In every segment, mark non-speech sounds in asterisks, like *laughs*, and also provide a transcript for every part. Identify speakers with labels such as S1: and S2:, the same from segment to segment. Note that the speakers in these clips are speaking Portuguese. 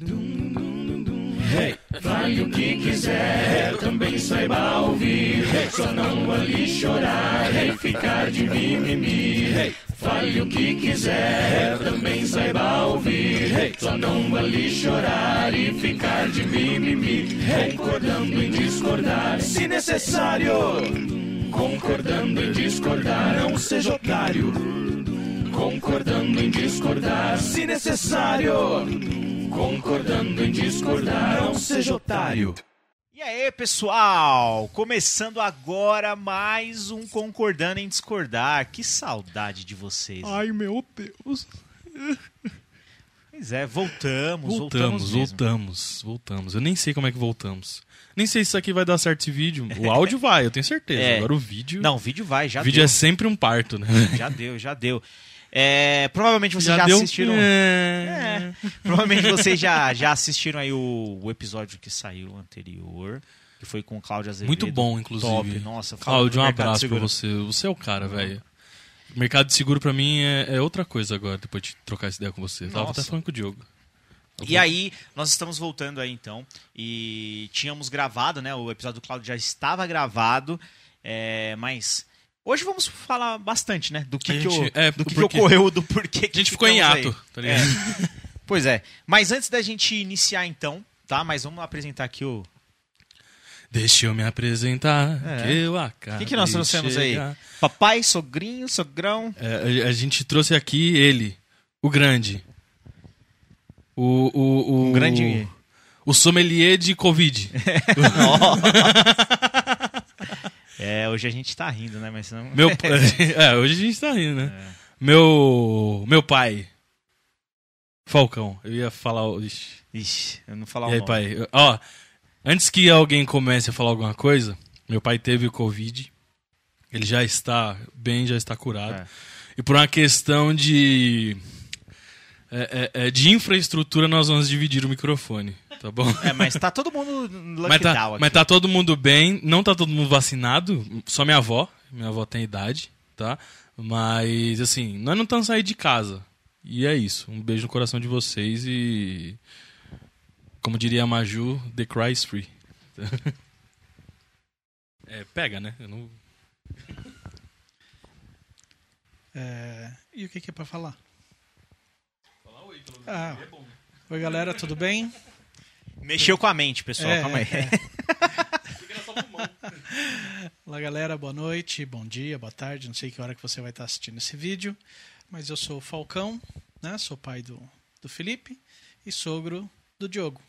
S1: Hey, fale o que quiser, também saiba ouvir. Hey, só não ali chorar e ficar de mimimi. Hey, fale o que quiser, também saiba ouvir. Hey, só não ali chorar e ficar de mimimi. Concordando em discordar, se necessário. Concordando em discordar, não seja otário. Concordando em discordar, se necessário. Concordando em discordar, não seja otário.
S2: E aí, pessoal? Começando agora mais um Concordando em Discordar. Que saudade de vocês.
S3: Ai, meu Deus.
S2: Pois é, voltamos, voltamos,
S3: Voltamos, voltamos, voltamos. Eu nem sei como é que voltamos. Nem sei se isso aqui vai dar certo esse vídeo. O *laughs* áudio vai, eu tenho certeza.
S2: É.
S3: Agora o vídeo.
S2: Não, o vídeo vai, já
S3: o vídeo
S2: deu.
S3: é sempre um parto, né?
S2: Já deu, já deu. É, provavelmente vocês já, assistiram.
S3: É.
S2: É, provavelmente vocês já, já assistiram aí o, o episódio que saiu anterior, que foi com o Cláudio Azevedo.
S3: Muito bom, inclusive.
S2: Top, nossa.
S3: Cláudio, um abraço pra você. Você é o cara, velho. Mercado de seguro pra mim é, é outra coisa agora, depois de trocar essa ideia com você. Eu Tava
S2: Nossa.
S3: até falando com o Diogo.
S2: E aí, nós estamos voltando aí então. E tínhamos gravado, né? O episódio do Cláudio já estava gravado. é, mas hoje vamos falar bastante, né? Do que,
S3: A
S2: que,
S3: gente-
S2: o-
S3: é,
S2: do que, que ocorreu, do porquê que
S3: A gente ficou em ato, tá ligado?
S2: É. Pois é. Mas antes da gente iniciar então, tá? Mas vamos apresentar aqui o.
S3: Deixa eu me apresentar,
S2: É.
S3: que eu acabo.
S2: O que, que nós trouxemos aí? Papai, sogrinho, sogrão.
S3: É, a, a gente trouxe aqui ele, o grande. O, o, o,
S2: Um grande.
S3: O sommelier de Covid. *laughs*
S2: É, hoje a gente tá rindo, né? Mas não.
S3: Meu, *laughs* *laughs* é, hoje a gente tá rindo, né?
S2: É.
S3: Meu, meu pai. Falcão. Eu ia falar. Ixi.
S2: Ixi, eu não falar
S3: E aí,
S2: nome.
S3: pai? Ó, antes que alguém comece a falar alguma coisa, meu pai teve o Covid. Ele já está bem, já está curado.
S2: É.
S3: E por uma questão de. é, é, é, de infraestrutura, nós vamos dividir o microfone, tá bom?
S2: É, mas tá todo mundo *laughs*
S3: Mas tá,
S2: aqui.
S3: mas tá todo mundo bem, não tá todo mundo vacinado, só minha avó. Minha avó tem idade, tá? Mas, assim, nós não estamos saindo de casa. E é isso. Um beijo no coração de vocês e. Como diria a Maju, The Cry is Free. *laughs* É, pega, né? Eu não...
S4: É, E o que, que é pra falar? Ah, oi, galera, tudo bem?
S2: Mexeu com a mente, pessoal.
S4: É,
S2: Calma aí.
S4: é. *laughs* Olá, galera, boa noite, bom dia, boa tarde. Não sei que hora que você vai estar assistindo esse vídeo, mas eu sou o Falcão, né? Sou pai do, do Felipe e sogro do Diogo.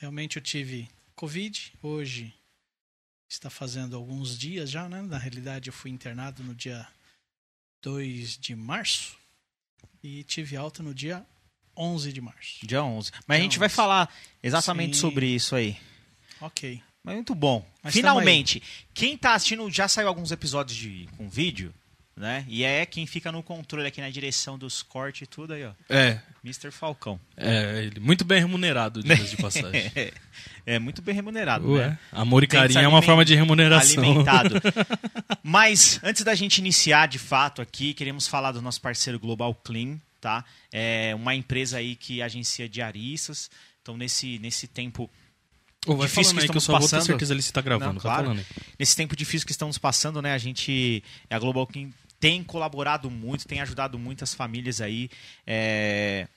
S4: Realmente eu tive Covid, hoje está fazendo alguns dias já, né? Na realidade, eu fui internado no dia 2 de março e tive alta no dia 11 de março.
S2: Dia 11. Mas a
S4: Dia
S2: gente vai
S4: 11.
S2: falar exatamente
S4: Sim.
S2: sobre isso aí.
S4: Ok.
S2: Mas muito bom.
S4: Mas
S2: Finalmente, quem tá assistindo já saiu alguns episódios de, com vídeo, né? E é quem fica no controle aqui na direção dos cortes e tudo aí, ó.
S3: É,
S2: Mr. Falcão.
S3: é, ele muito bem remunerado, dias de passagem. *laughs*
S2: É, muito bem remunerado,
S3: Ué,
S2: né?
S3: amor e carinho é uma forma de remuneração.
S2: alimentado. *laughs* Mas antes da gente iniciar de fato aqui, queremos falar do nosso parceiro Global Clean, tá? É uma empresa aí que agencia diaristas. Então nesse nesse tempo
S3: Ô, vai
S2: Difícil que
S3: que eu
S2: estamos
S3: só vou ter
S2: passando.
S3: certeza ali se tá gravando.
S2: Não,
S3: tá
S2: claro.
S3: falando aí.
S2: nesse tempo difícil que estamos passando, né? A gente, a Global Clean tem colaborado muito, tem ajudado muitas famílias aí é,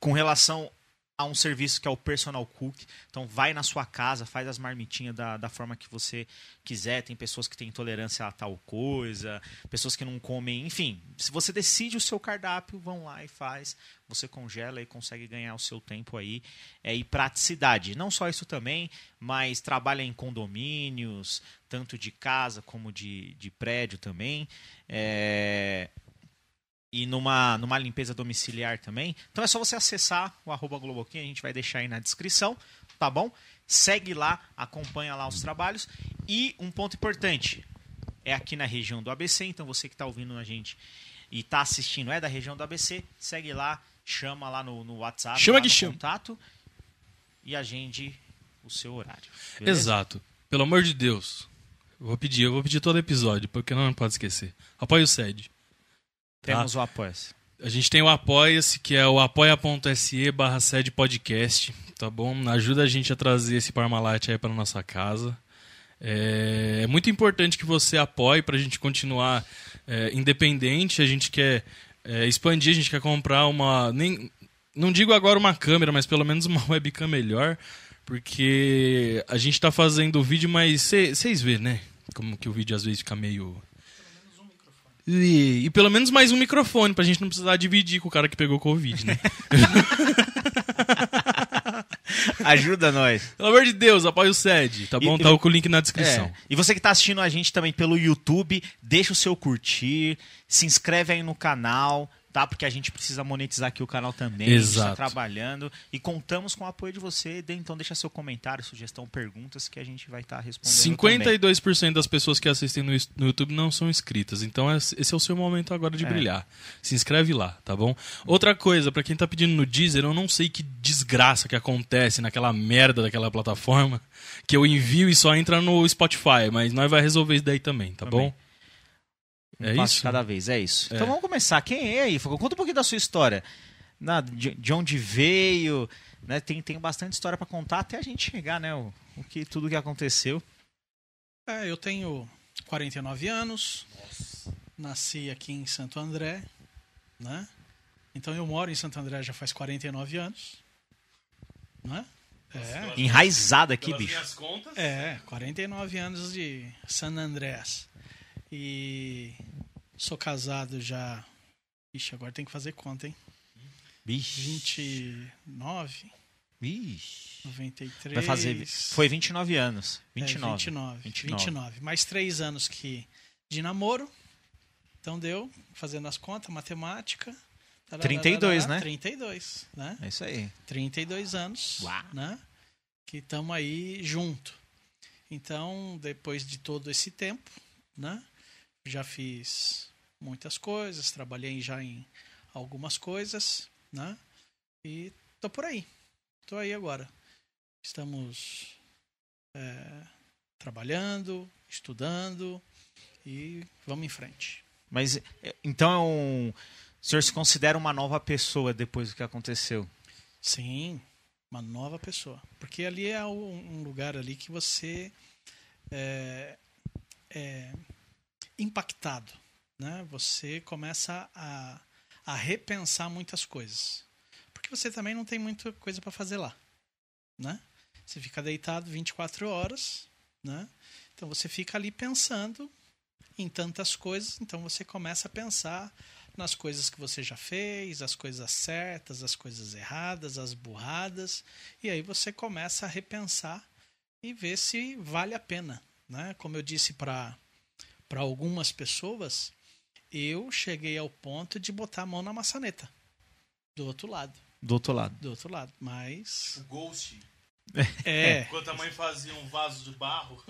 S2: com relação a um serviço que é o Personal Cook. Então vai na sua casa, faz as marmitinhas da, da forma que você quiser. Tem pessoas que têm intolerância a tal coisa, pessoas que não comem, enfim. Se você decide o seu cardápio, vão lá e faz. Você congela e consegue ganhar o seu tempo aí. É, e praticidade. Não só isso também, mas trabalha em condomínios, tanto de casa como de, de prédio também. É, e numa, numa limpeza domiciliar também. Então é só você acessar o arroba Globoquim, a gente vai deixar aí na descrição, tá bom? Segue lá, acompanha lá os trabalhos. E um ponto importante, é aqui na região do ABC, então você que está ouvindo a gente e está assistindo é da região do ABC, segue lá, chama lá no, no WhatsApp,
S3: Chama
S2: lá
S3: que
S2: no
S3: chama.
S2: contato e agende o seu horário. beleza?
S3: Exato. Pelo amor de Deus. Eu vou pedir, eu vou pedir todo episódio, porque não pode esquecer. Apoie o SED. Tá?
S2: Temos o apoio.
S3: A gente tem o Apoia-se, que é o apoia.se barra sede podcast, tá bom? Ajuda a gente a trazer esse Parmalat aí para nossa casa. É, é, muito importante que você apoie para a gente continuar é, independente. A gente quer é, expandir, a gente quer comprar uma. Nem, não digo agora uma câmera, mas pelo menos uma *laughs* webcam melhor. Porque a gente está fazendo o vídeo, mas vocês vê, né? Como que o vídeo às vezes fica meio. E, e, pelo menos mais um microfone, pra gente não precisar dividir com o cara que pegou Covid, né? *laughs*
S2: Ajuda nós.
S3: Pelo amor de Deus, apoia o SED, tá bom? E, tá com o link na descrição. É.
S2: E você que tá assistindo a gente também pelo YouTube, deixa o seu curtir, se inscreve aí no canal, tá? Porque a gente precisa monetizar aqui o canal também.
S3: Exato.
S2: A gente tá trabalhando e contamos com o apoio de você. Então deixa seu comentário, sugestão, perguntas que a gente vai estar tá respondendo 52%
S3: também. das pessoas que assistem no, no, YouTube não são inscritas. Então esse é o seu momento agora de é. brilhar. Se inscreve lá, tá bom? Outra coisa, para quem tá pedindo no Deezer, eu não sei que desgraça que acontece naquela merda daquela plataforma que eu envio e só entra no Spotify, mas nós vai resolver isso daí também, tá também. bom?
S2: Um é isso? cada vez, é isso. É. Então vamos começar. Quem é aí? Conta um pouquinho da sua história. Na, de, de onde veio, né? Tem, tem bastante história para contar até a gente chegar, né? O, o que, tudo que aconteceu.
S4: É, eu tenho 49 anos. Nossa. Nasci aqui em Santo André, né? Então eu moro em Santo André já faz 49 anos. Né?
S2: É. Enraizado aqui, bicho.
S4: É, 49 anos de San Andrés. E sou casado já. Ixi, agora tem que fazer conta, hein?
S2: Bicho.
S4: 29.
S2: Bicho.
S4: 93.
S2: Vai fazer. Foi 29 anos. 29.
S4: É, 29, 29. 29. Mais três anos que de namoro. Então deu, fazendo as contas, matemática.
S2: 32, né?
S4: 32, né?
S2: É isso aí.
S4: 32 anos,
S2: Uau.
S4: né? Que estamos aí junto. Então, depois de todo esse tempo, né? Já fiz muitas coisas, trabalhei já em algumas coisas, né? E tô por aí. Tô aí agora. Estamos é, trabalhando, estudando e vamos em frente.
S2: Mas é, então o senhor se considera uma nova pessoa depois do que aconteceu?
S4: Sim, uma nova pessoa. Porque ali é um lugar ali que você é, é, impactado, né? Você começa a, a repensar muitas coisas, porque você também não tem muita coisa para fazer lá, né? Você fica deitado 24 horas, né? Então você fica ali pensando em tantas coisas, então você começa a pensar nas coisas que você já fez, as coisas certas, as coisas erradas, as burradas, e aí você começa a repensar e ver se vale a pena, né? Como eu disse para para algumas pessoas, eu cheguei ao ponto de botar a mão na maçaneta. Do outro lado.
S2: Do outro lado.
S4: Do outro lado. Mas.
S3: O Ghost.
S4: É. *laughs*
S3: Enquanto a mãe fazia um vaso de barro.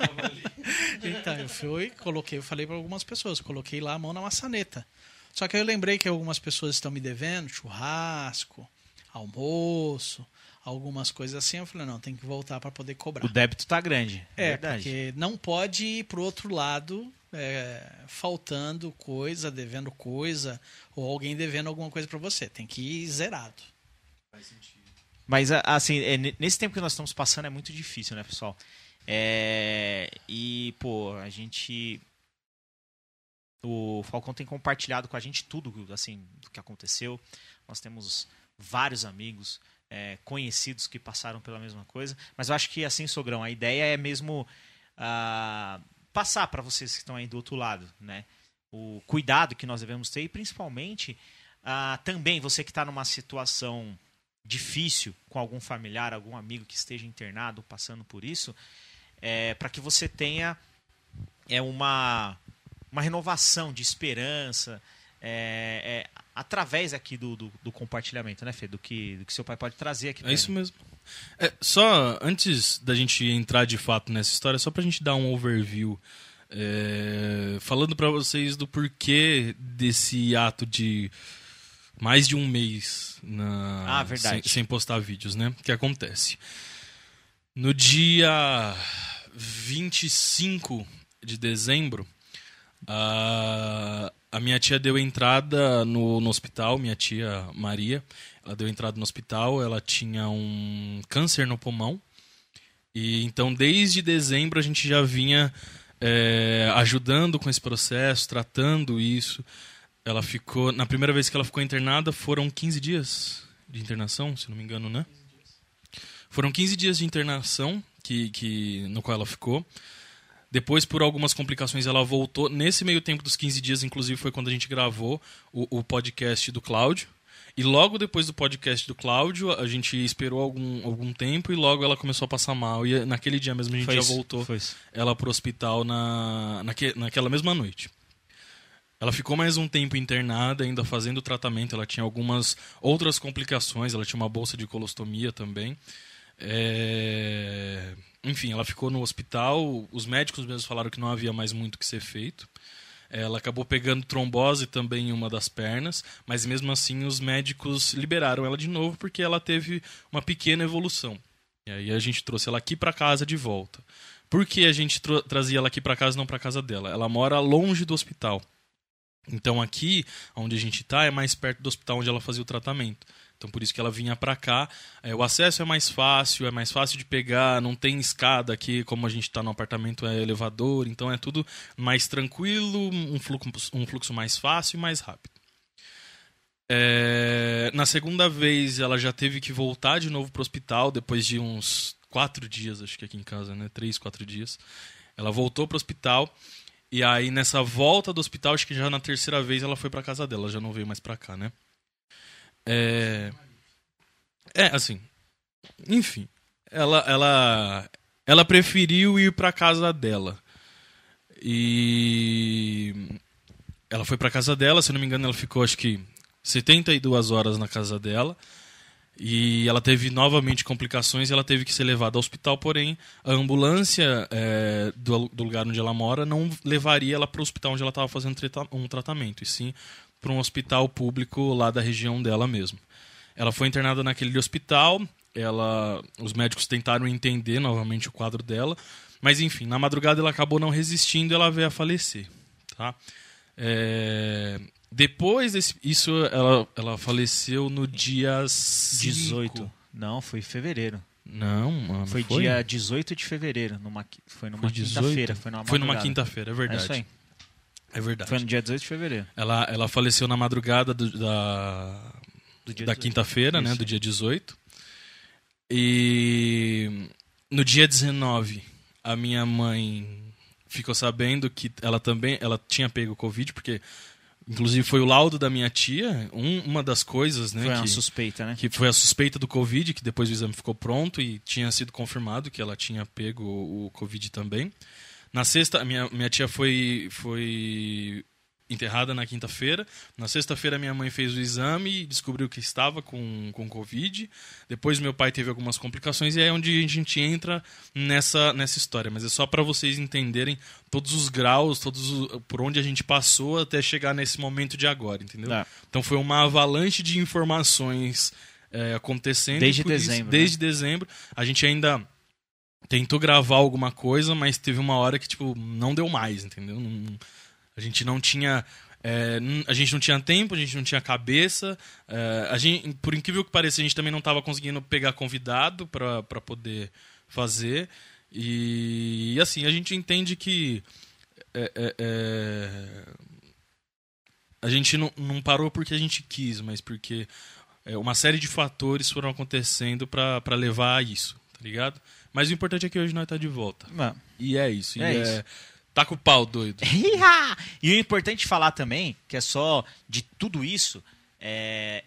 S3: *laughs*
S4: então, eu fui, coloquei, eu falei para algumas pessoas, coloquei lá a mão na maçaneta. Só que eu lembrei que algumas pessoas estão me devendo churrasco, almoço, algumas coisas assim, eu falei, não, tem que voltar para poder cobrar.
S2: O débito está grande.
S4: É, verdade. porque não pode ir pro outro lado é, faltando coisa, devendo coisa, ou alguém devendo alguma coisa para você. Tem que ir zerado.
S2: Faz sentido. Mas, assim, é, nesse tempo que nós estamos passando é muito difícil, né, pessoal? É, e, pô, a gente. O Falcão tem compartilhado com a gente tudo, assim, do que aconteceu. Nós temos vários amigos é, conhecidos que passaram pela mesma coisa. Mas eu acho que, assim, Sogrão, a ideia é mesmo uh, passar para vocês que estão aí do outro lado, né? O cuidado que nós devemos ter e, principalmente, uh, também você que está numa situação difícil com algum familiar, algum amigo que esteja internado, passando por isso, é, para que você tenha é uma, uma renovação de esperança, é, é, através aqui do, do, do, compartilhamento, né, Fê? Do que, do que seu pai pode trazer aqui.
S3: É isso mesmo. É, só antes da gente entrar de fato nessa história, só para a gente dar um overview, é, falando para vocês do porquê desse ato de mais de um mês na,
S2: ah.
S3: Sem, sem postar vídeos, né? O que acontece? No dia 25 de dezembro, uh, a minha tia deu entrada no, no hospital, minha tia Maria. Ela deu entrada no hospital, ela tinha um câncer no pulmão. E então, desde dezembro, a gente já vinha é, ajudando com esse processo, tratando isso. Ela ficou. Na primeira vez que ela ficou internada, foram 15 dias de internação, se não me engano, né? Foram 15 dias de internação que, que, no qual ela ficou. Depois, por algumas complicações, ela voltou. Nesse meio tempo dos 15 dias, inclusive, foi quando a gente gravou o, o podcast do Cláudio. E logo depois do podcast do Cláudio, a gente esperou algum, algum tempo e logo ela começou a passar mal. E naquele dia mesmo a gente
S2: Foi
S3: já
S2: isso,
S3: voltou ela pro hospital na, naque, naquela mesma noite. Ela ficou mais um tempo internada, ainda fazendo tratamento. Ela tinha algumas outras complicações. Ela tinha uma bolsa de colostomia também. É, Enfim, ela ficou no hospital. Os médicos mesmos falaram que não havia mais muito que ser feito. Ela acabou pegando trombose também em uma das pernas, mas mesmo assim os médicos liberaram ela de novo porque ela teve uma pequena evolução. E aí a gente trouxe ela aqui para casa de volta. Por que a gente tro- trazia ela aqui para casa não para casa dela? Ela mora longe do hospital. Então aqui, onde a gente está, é mais perto do hospital onde ela fazia o tratamento. Então por isso que ela vinha para cá. É, o acesso é mais fácil, é mais fácil de pegar, não tem escada aqui, como a gente está no apartamento, é elevador. Então é tudo mais tranquilo, um fluxo, um fluxo mais fácil e mais rápido. É, na segunda vez ela já teve que voltar de novo pro hospital depois de uns quatro dias, acho que aqui em casa, né? Três, quatro dias. Ela voltou pro hospital e aí nessa volta do hospital, acho que já na terceira vez ela foi pra casa dela, já não veio mais pra cá, né? É, é assim, enfim, ela ela ela preferiu ir pra casa dela e ela foi pra casa dela, se não me engano, ela ficou acho que 72 horas na casa dela. E ela teve novamente complicações e ela teve que ser levada ao hospital, porém a ambulância é, do, do lugar onde ela mora não levaria ela para o hospital onde ela estava fazendo um tratamento, e sim para um hospital público lá da região dela mesmo. Ela foi internada naquele hospital, ela, os médicos tentaram entender novamente o quadro dela, mas enfim, na madrugada ela acabou não resistindo e ela veio a falecer. Tá? É, depois desse, isso ela, ela faleceu no dia 5.
S2: 18. Não, foi em fevereiro.
S3: Não, mano,
S2: Foi, dia 18 de fevereiro. Numa, foi numa
S3: Foi 18?
S2: quinta-feira. Foi numa,
S3: Foi numa quinta-feira, é
S2: É
S3: verdade.
S2: isso aí.
S3: É verdade.
S2: Foi no dia 18 de fevereiro.
S3: Ela, ela faleceu na madrugada do- da, da
S2: 18.
S3: quinta-feira, né? Do dia 18. E no dia 19, a minha mãe ficou sabendo que ela também ela tinha pego Covid, porque inclusive foi o laudo da minha tia, um- uma das coisas, né?
S2: Foi
S3: que,
S2: suspeita, né?
S3: que foi a suspeita do Covid, que depois o exame ficou pronto e tinha sido confirmado que ela tinha pego o Covid também. Na sexta, minha, minha tia foi, foi enterrada na quinta-feira. Na sexta-feira, minha mãe fez o exame e descobriu que estava com, com Covid. Depois, meu pai teve algumas complicações e é onde a gente entra nessa, nessa história. Mas é só para vocês entenderem todos os graus, todos os- por onde a gente passou até chegar nesse momento de agora, entendeu?
S2: Tá.
S3: Então foi uma avalanche de informações é, acontecendo.
S2: Desde
S3: por isso-
S2: dezembro, né?
S3: desde dezembro. A gente ainda tentou gravar alguma coisa, mas teve uma hora que, tipo, não deu mais, entendeu? Não- a gente não tinha. é, a gente não tinha tempo, a gente não tinha cabeça. é, a gente, por incrível que pareça, a gente também não estava conseguindo pegar convidado para poder fazer. E, e, assim, a gente entende que. é, é, é, a gente não, não parou porque a gente quis, mas porque é, uma série de fatores foram acontecendo para levar a isso, tá ligado? Mas o importante é que hoje nós tá de volta. E é isso. E
S2: É
S3: é,
S2: isso.
S3: Tá com o pau, doido. *laughs*
S2: E o importante falar também, que é só de tudo isso, é...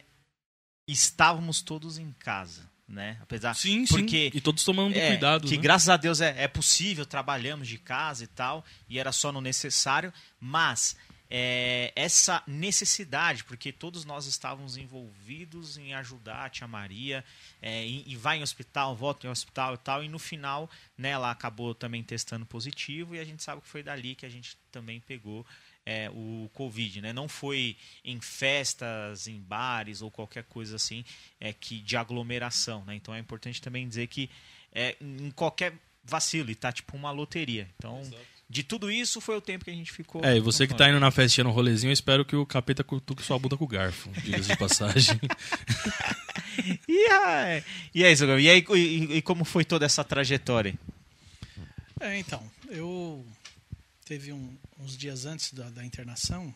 S2: estávamos todos em casa, né? Apesar
S3: Sim,
S2: porque
S3: sim. E todos tomando
S2: é,
S3: cuidado.
S2: que
S3: né?
S2: graças a Deus é, é possível, trabalhamos de casa e tal, e era só no necessário, mas é, essa necessidade, porque todos nós estávamos envolvidos em ajudar a tia Maria, é, e, e vai em hospital, volta em hospital e tal, e no final, né, ela acabou também testando positivo, e a gente sabe que foi dali que a gente também pegou é, o Covid, né? Não foi em festas, em bares ou qualquer coisa assim é, que de aglomeração, né? Então é importante também dizer que é, em qualquer vacilo, e tá tipo uma loteria. Então de tudo isso foi o tempo que a gente ficou.
S3: É, e você que tá indo na festinha no rolezinho, eu espero que o capeta cutuque sua bunda com o garfo, diga-se de passagem. *laughs*
S2: E, aí, e aí, Zogão? E aí, e, e como foi toda essa trajetória?
S4: É, então, eu teve um- uns dias antes da, da internação,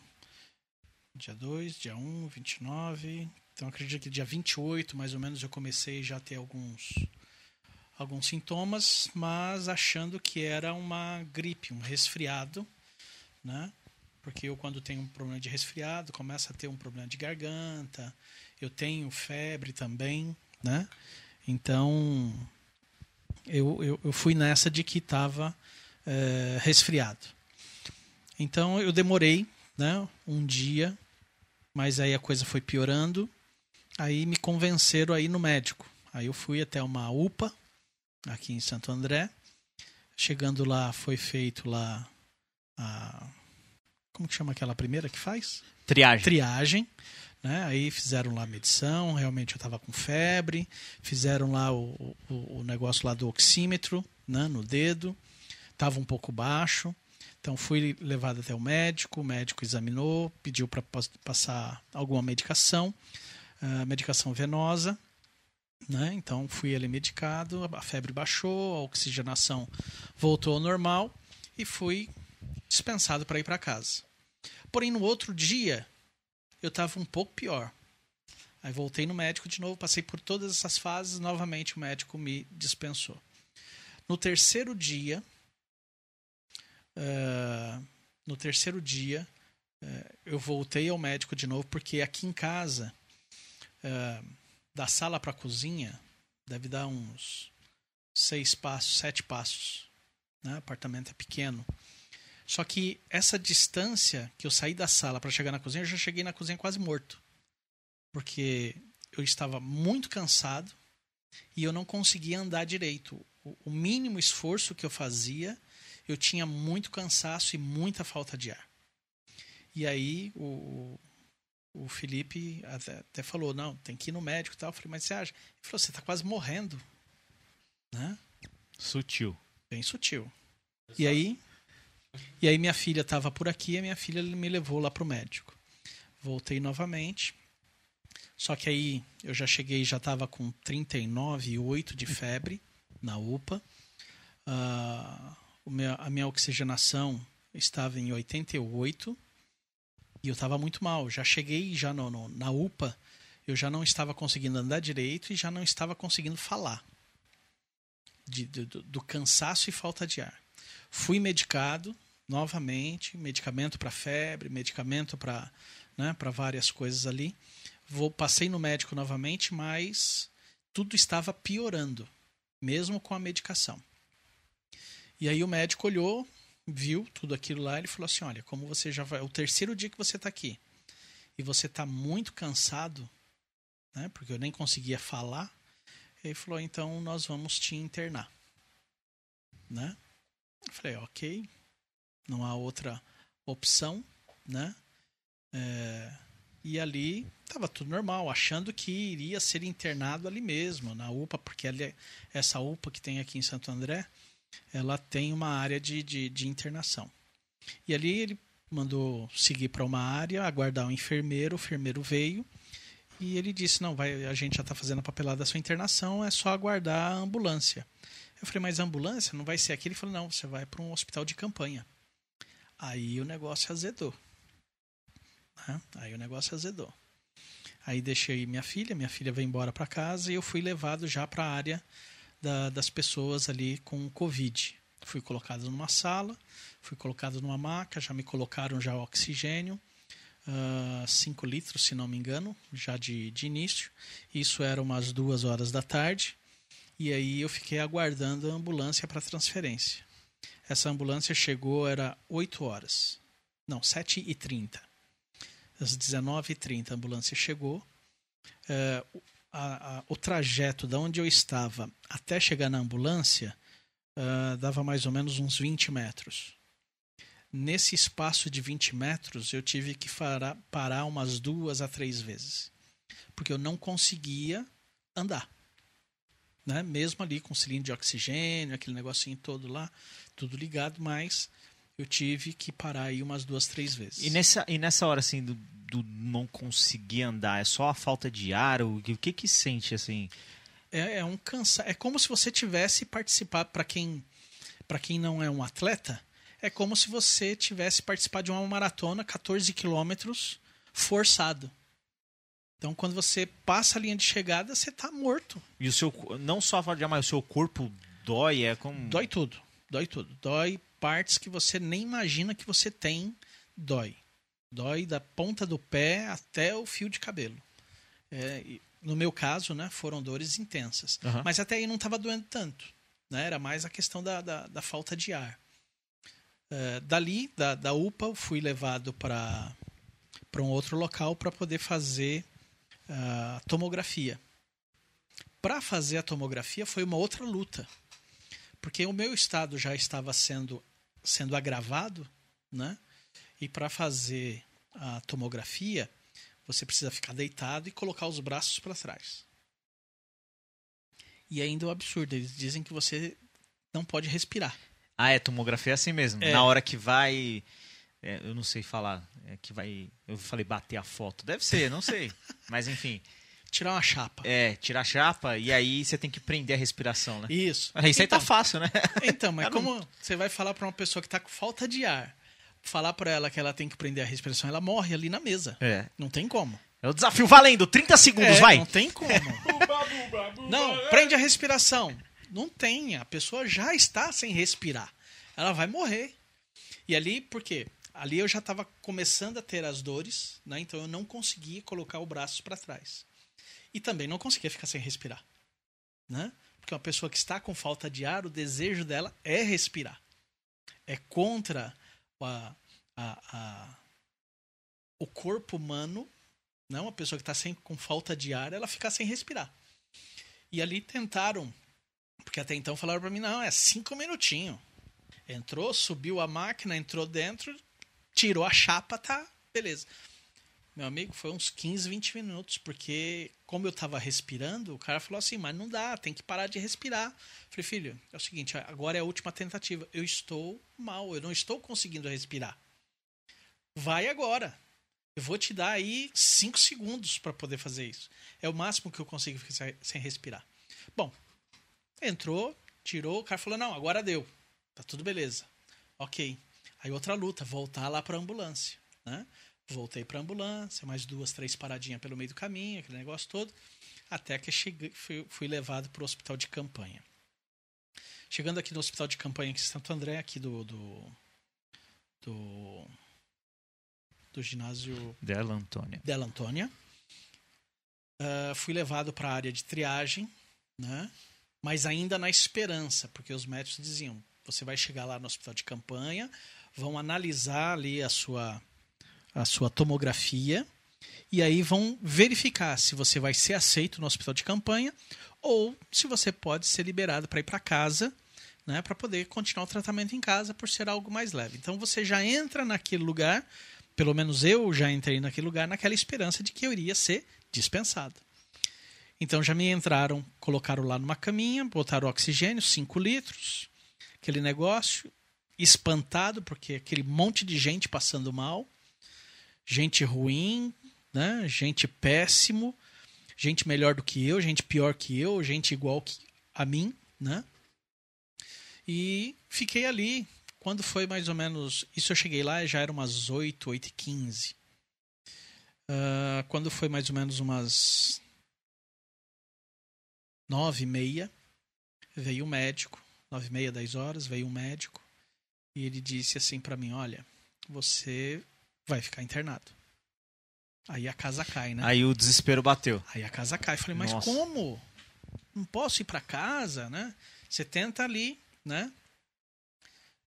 S4: dia 2, dia 1, 29, então acredito que dia 28, mais ou menos, eu comecei já a ter alguns alguns sintomas, mas achando que era uma gripe, um resfriado, né? Porque eu quando tenho um problema de resfriado, começa a ter um problema de garganta, eu tenho febre também, né? Então, eu, eu, eu fui nessa de que estava resfriado. Então eu demorei né, um dia, mas aí a coisa foi piorando. Aí me convenceram a ir no médico. Aí eu fui até uma UPA, aqui em Santo André. Chegando lá, foi feito lá a. Como que chama aquela primeira que faz?
S2: Triagem.
S4: triagem, né? Aí fizeram lá a medição, realmente eu estava com febre, fizeram lá o, o, o negócio lá do oxímetro, né? No dedo, estava um pouco baixo, então fui levado até o médico, o médico examinou, pediu para passar alguma medicação, ah, medicação venosa, né? Então fui ali medicado, a febre baixou, a oxigenação voltou ao normal e fui dispensado para ir para casa. Porém, no outro dia, eu estava um pouco pior. Aí voltei no médico de novo, passei por todas essas fases, novamente o médico me dispensou. No terceiro dia, eh, no terceiro dia, eh, eu voltei ao médico de novo, porque aqui em casa, eh, da sala para a cozinha, deve dar uns seis passos, sete passos. Né? O apartamento é pequeno. Só que essa distância que eu saí da sala para chegar na cozinha, eu já cheguei na cozinha quase morto. Porque eu estava muito cansado e eu não conseguia andar direito. O- mínimo esforço que eu fazia, eu tinha muito cansaço e muita falta de ar. E aí o, o Felipe até, até falou, não, tem que ir no médico e tal. Eu falei, mas você acha? Ele falou, você está quase morrendo. Né?
S2: Sutil.
S4: Bem sutil. E aí, e aí minha filha estava por aqui e a minha filha me levou lá pro médico. Voltei novamente. Só que aí eu já cheguei, já estava com 39,8 de febre na UPA. Ah, o meu- a minha oxigenação estava em 88 e eu estava muito mal. Já cheguei já no- no- na UPA, eu já não estava conseguindo andar direito e já não estava conseguindo falar de- do, do- do cansaço e falta de ar. Fui medicado novamente, medicamento para febre, medicamento para né, várias coisas ali. Vou, passei no médico novamente, mas tudo estava piorando, mesmo com a medicação. E aí o médico olhou, viu tudo aquilo lá, ele falou assim: olha, como você já vai, é o terceiro dia que você está aqui e você está muito cansado, né? Porque eu nem conseguia falar. Ele falou: então nós vamos te internar, né? Eu falei: ok, não há outra opção, né? É, e ali estava tudo normal, achando que iria ser internado ali mesmo, na UPA, porque ali, essa UPA que tem aqui em Santo André, ela tem uma área de, de, de internação. E ali ele mandou seguir para uma área, aguardar o enfermeiro, o enfermeiro veio e ele disse: Não, vai, a gente já está fazendo a papelada da sua internação, é só aguardar a ambulância. Eu falei: Mas a ambulância não vai ser aqui? Ele falou: Não, você vai para um hospital de campanha. Aí o negócio azedou. né? Aí o negócio azedou. Aí deixei minha filha, minha filha veio embora para casa e eu fui levado já para a área da- das pessoas ali com Covid. Fui colocado numa sala, fui colocado numa maca, já me colocaram já oxigênio, 5 litros, se não me engano, já de, de início. Isso era umas duas horas da tarde. E aí eu fiquei aguardando a ambulância para transferência. Essa ambulância chegou, era 8 horas. Não, 7 e 30 Às 19h30 a ambulância chegou. O- a- a- o trajeto da onde eu estava até chegar na ambulância ah, dava mais ou menos uns 20 metros. Nesse espaço de 20 metros, eu tive que fará- parar umas duas a três vezes. Porque eu não conseguia andar. Né? Mesmo ali com cilindro de oxigênio, aquele negocinho todo lá, tudo ligado, mas eu tive que parar aí umas duas, três vezes.
S2: E nessa, e nessa hora, assim, do, do não conseguir andar, é só a falta de ar? O, o que que sente, assim?
S4: É, é um cansa É como se você tivesse participado, para quem, pra quem não é um atleta, é como se você tivesse participado de uma maratona, 14 quilômetros, forçado. Então, quando você passa a linha de chegada, você tá morto.
S2: E o seu, não só a falta de ar, mas o seu corpo dói, é como...
S4: Dói tudo, dói tudo. Dói partes que você nem imagina que você tem, dói. Dói da ponta do pé até o fio de cabelo. É, no meu caso, né, foram dores intensas.
S2: Aham.
S4: Mas até aí não estava doendo tanto. Né? Era mais a questão da, da, da falta de ar. É, dali, da, da UPA, eu fui levado para um outro local para poder fazer a tomografia. Para fazer a tomografia foi uma outra luta. Porque o meu estado já estava sendo, sendo agravado, né? E para fazer a tomografia, você precisa ficar deitado e colocar os braços para trás. E ainda é um absurdo, eles dizem que você não pode respirar.
S2: Ah, é, tomografia é assim mesmo.
S4: É.
S2: Na hora que vai... é, eu não sei falar. É que vai... Eu falei bater a foto. Deve ser, não sei. *laughs* Mas, enfim.
S4: Tirar uma chapa.
S2: É, tirar a chapa e aí você tem que prender a respiração, né?
S4: Isso.
S2: Isso aí tá
S4: Então-
S2: fácil, né?
S4: Então, mas *laughs*
S2: não-
S4: como você vai falar para uma pessoa que está com falta de ar, falar para ela que ela tem que prender a respiração, ela morre ali na mesa.
S2: É.
S4: Não tem como.
S2: É o desafio valendo. 30 segundos,
S4: É,
S2: vai.
S4: Não tem como. *laughs* não, prende a respiração. Não tem. A pessoa já está sem respirar. Ela vai morrer. E ali, por quê? Ali eu já estava começando a ter as dores, né? Então eu não conseguia colocar o braço para trás. E também não conseguia ficar sem respirar, né? Porque uma pessoa que está com falta de ar, o desejo dela é respirar. É contra a, a, a- o corpo humano não, uma pessoa que está sempre com falta de ar, ela ficar sem respirar. E ali tentaram, porque até então falaram para mim, não, é cinco minutinhos. Entrou, subiu a máquina, entrou dentro, tirou a chapa, tá, beleza. Meu amigo, foi uns 15, 20 minutos, porque como eu tava respirando, o cara falou assim, mas não dá, tem que parar de respirar. Falei, filho, é o seguinte, agora é a última tentativa. Eu estou mal, eu não estou conseguindo respirar. Vai agora. Eu vou te dar aí 5 segundos para poder fazer isso. É o máximo que eu consigo ficar sem- respirar. Bom, entrou, tirou, o cara falou: não, agora deu. Tá tudo beleza. Ok. Aí outra luta, voltar lá pra ambulância. Né? Voltei pra ambulância, mais duas, três paradinhas pelo meio do caminho, aquele negócio todo. Até que cheguei, fui, fui levado pro hospital de campanha. Chegando aqui no hospital de campanha aqui em Santo André, aqui do. do, do, do ginásio
S2: Dela, Antônia.
S4: Della Antônia. Ah, fui levado para a área de triagem, né? mas ainda na esperança, porque os médicos diziam: você vai chegar lá no hospital de campanha, vão analisar ali a sua, a sua tomografia e aí vão verificar se você vai ser aceito no hospital de campanha ou se você pode ser liberado para ir para casa, né, para poder continuar o tratamento em casa por ser algo mais leve. Então você já entra naquele lugar, pelo menos eu já entrei naquele lugar naquela esperança de que eu iria ser dispensado. Então já me entraram, colocaram lá numa caminha, botaram oxigênio, 5 litros, aquele negócio, espantado porque aquele monte de gente passando mal, gente ruim, né? gente péssimo, gente melhor do que eu, gente pior que eu, gente igual que a mim, né? E fiquei ali. Quando foi mais ou menos. Isso eu cheguei lá já era umas 8, 8 e 15. Ah, quando foi mais ou menos umas 9 e meia, veio o médico. 9 e meia, 10 horas, veio um médico. E ele disse assim pra mim: Olha, você vai ficar internado. Aí a casa cai, né?
S2: Aí o desespero bateu.
S4: Aí a casa cai. Falei, mas
S2: Nossa.
S4: como? Não posso ir para casa, né? Você tenta ali, né?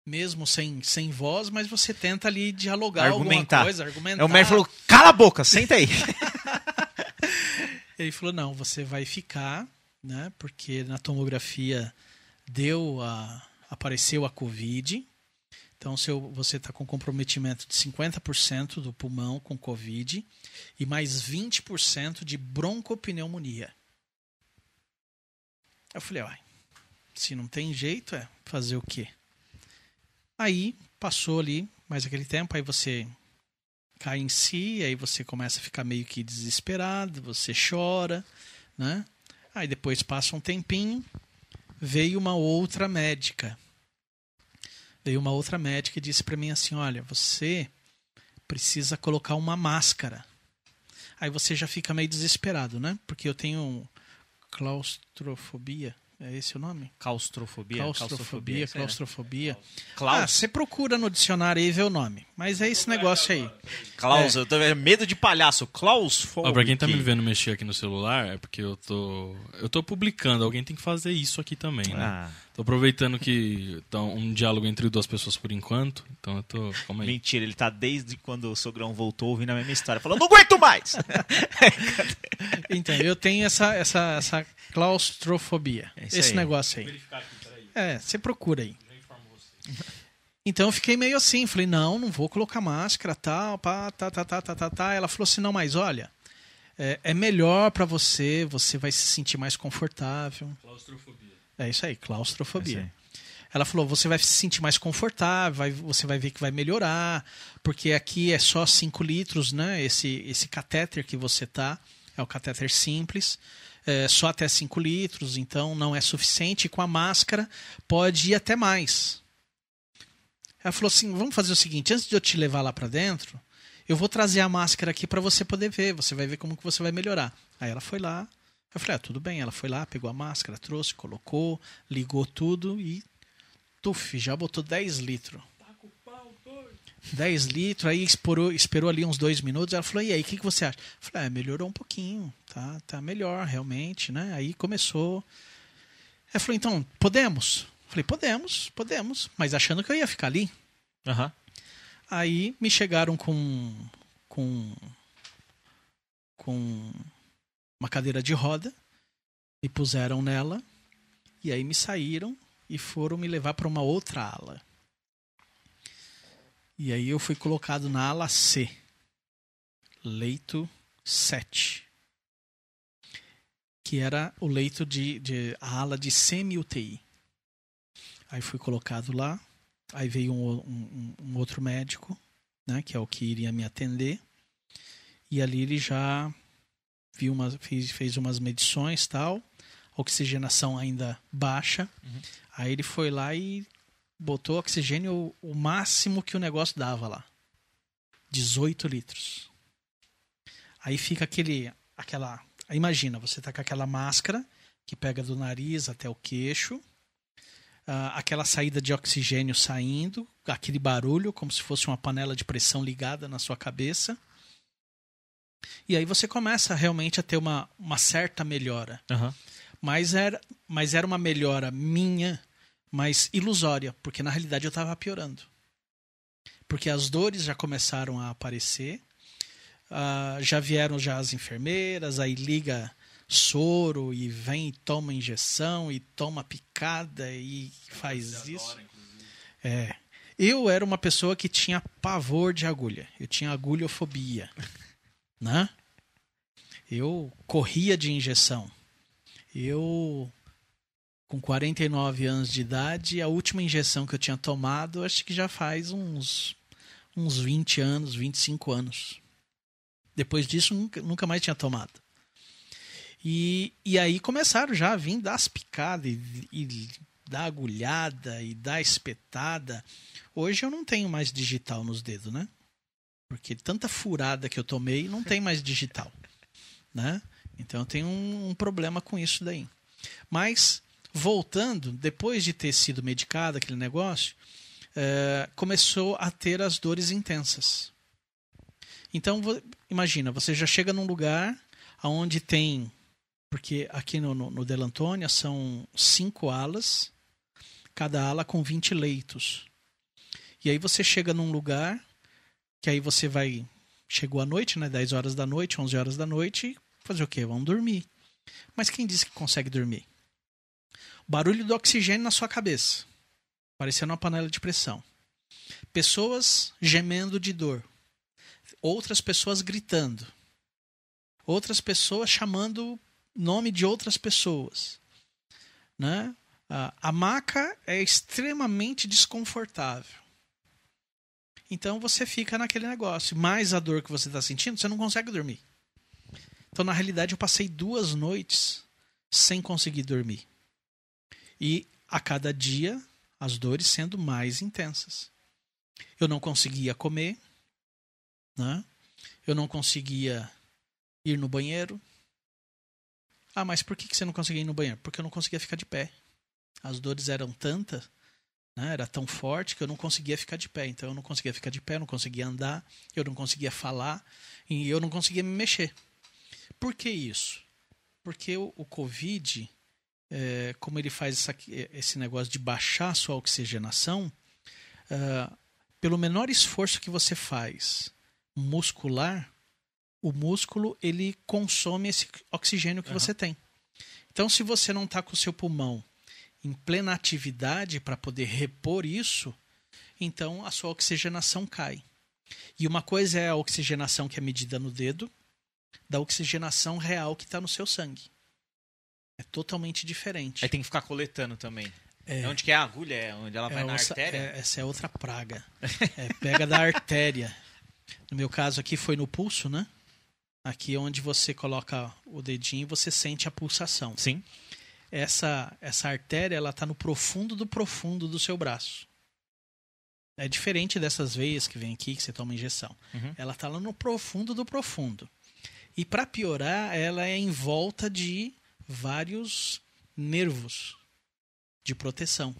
S4: Mesmo sem, sem voz, mas você tenta ali dialogar
S2: Argumentar.
S4: alguma coisa, argumentar.
S2: Aí o médico falou: cala a boca, senta aí. *laughs*
S4: Ele falou, não, você vai ficar, né? Porque na tomografia deu a... apareceu a Covid. Então, seu, você está com comprometimento de 50% do pulmão com Covid e mais 20% de broncopneumonia. Eu falei, uai, se não tem jeito, é fazer o quê? Aí passou ali mais aquele tempo, aí você cai em si, aí você começa a ficar meio que desesperado, você chora, né? Aí depois passa um tempinho, veio uma outra médica. Veio uma outra médica e disse para mim assim: "Olha, você precisa colocar uma máscara". Aí você já fica meio desesperado, né? Porque eu tenho claustrofobia. É esse o nome?
S2: Claustrofobia.
S4: Claustrofobia,
S2: aí, né?
S4: claustrofobia. Ah, você procura no dicionário aí e vê o nome. Mas é esse negócio aí.
S2: Klaus, eu tô vendo medo de palhaço.
S3: Ó, pra quem tá me vendo mexer aqui no celular, é porque eu tô. Eu tô publicando, alguém tem que fazer isso aqui também, né?
S2: Ah,
S3: Tô aproveitando que tá um diálogo entre duas pessoas por enquanto, então eu tô. Calma aí.
S2: mentira, ele tá desde quando o sogrão voltou ouvindo a mesma história. Falando, não aguento mais! *laughs*
S4: Então, eu tenho essa, essa, essa claustrofobia.
S2: É
S4: esse
S2: aí.
S4: negócio aí. É, você procura aí. Então eu fiquei meio assim, falei, não, não vou colocar máscara, tal, pá, tá, tá, tá, tá, tá, tá. Ela falou assim, não, mas olha, é, é melhor pra você, você vai se sentir mais confortável.
S3: Claustrofobia.
S4: É isso aí, claustrofobia.
S2: É isso
S4: Ela falou, você vai se sentir mais confortável, vai- você vai ver que vai melhorar, porque aqui é só 5 litros, né? Esse, esse catéter que você tá, é o catéter simples, é só até 5 litros, então não é suficiente. Com a máscara pode ir até mais. Ela falou assim, vamos fazer o seguinte, antes de eu te levar lá pra dentro, eu vou trazer a máscara aqui pra você poder ver, você vai ver como que você vai melhorar. Aí ela foi lá, eu falei, ah, tudo bem. Ela foi lá, pegou a máscara, trouxe, colocou, ligou tudo e. Tuf, já botou 10 litros. 10 litros, aí esperou, esperou ali uns dois minutos. Ela falou: e aí, o que, que você acha? Eu falei: ah, melhorou um pouquinho, tá, tá melhor, realmente, né? Aí começou. Ela falou: então, podemos? Eu falei: podemos, podemos, mas achando que eu ia ficar ali.
S2: Aham.
S4: Aí me chegaram com com com uma cadeira de roda, me puseram nela e aí me saíram e foram me levar para uma outra ala. E aí eu fui colocado na ala C, leito 7, que era o leito de, de a ala de semi-UTI. Aí fui colocado lá, Aí veio um, um- um outro médico, né, que é o que iria me atender. E ali ele já viu uma, fez, fez umas medições tal, oxigenação ainda baixa. Aí ele foi lá e botou oxigênio o, máximo que o negócio dava lá. 18 litros. Aí fica aquele aquela, imagina, você tá com aquela máscara que pega do nariz até o queixo ah, aquela saída de oxigênio saindo, aquele barulho, como se fosse uma panela de pressão ligada na sua cabeça. E aí você começa realmente a ter uma, uma certa melhora.
S2: Aham.
S4: Mas era, mas era uma melhora minha, mas ilusória, porque na realidade eu estava piorando. Porque as dores já começaram a aparecer, ah, já vieram já as enfermeiras, aí liga soro e vem e toma injeção e toma picada e faz isso. É. Eu era uma pessoa que tinha pavor de agulha. Eu tinha agulhofobia, *laughs* né? Eu corria de injeção. Eu com 49 anos de idade, a última injeção que eu tinha tomado, acho que já faz uns uns 20 anos, 25 anos. Depois disso, nunca, nunca mais tinha tomado. E, e aí começaram já a vir das picadas e, e dar agulhada e dar espetada. Hoje eu não tenho mais digital nos dedos, né? Porque tanta furada que eu tomei, não tem mais digital, né? Então eu tenho um, um problema com isso daí. Mas, voltando, depois de ter sido medicado aquele negócio, eh, começou a ter as dores intensas. Então, imagina, você já chega num lugar onde tem. Porque aqui no, no, no Delantônia são cinco alas, cada ala com 20 leitos. E aí você chega num lugar que aí você vai. Chegou à noite, né? 10 horas da noite, 11 horas da noite, fazer o quê? Vamos dormir. Mas quem disse que consegue dormir? Barulho do oxigênio na sua cabeça, parecendo uma panela de pressão. Pessoas gemendo de dor. Outras pessoas gritando. Outras pessoas chamando nome de outras pessoas. Né? A maca é extremamente desconfortável. Então você fica naquele negócio. Mais a dor que você está sentindo, você não consegue dormir. Então, na realidade, eu passei duas noites sem conseguir dormir. E a cada dia, as dores sendo mais intensas. Eu não conseguia comer, né? eu não conseguia ir no banheiro. Ah, mas por que você não conseguia ir no banheiro? Porque eu não conseguia ficar de pé. As dores eram tantas, né? era tão forte que eu não conseguia ficar de pé. Então eu não conseguia ficar de pé, eu não conseguia andar, eu não conseguia falar e eu não conseguia me mexer. Por que isso? Porque o, o Covid, é, como ele faz essa, esse negócio de baixar a sua oxigenação, uh, pelo menor esforço que você faz muscular, o músculo ele consome esse oxigênio que uhum. você tem. Então, se você não está com o seu pulmão em plena atividade para poder repor isso, então a sua oxigenação cai. E uma coisa é a oxigenação que é medida no dedo, da oxigenação real que está no seu sangue. É totalmente diferente.
S2: Aí tem que ficar coletando também. É, é onde que é a agulha? É onde ela vai é na artéria?
S4: É, essa é outra praga. *laughs* É, pega da artéria. No meu caso aqui foi no pulso, né? Aqui onde você coloca o dedinho e você sente a pulsação.
S2: Sim.
S4: Essa, essa artéria, ela está no profundo do profundo do seu braço. É diferente dessas veias que vem aqui, que você toma injeção. Uhum. Ela está lá no profundo do profundo. E para piorar, ela é em volta de vários nervos de proteção.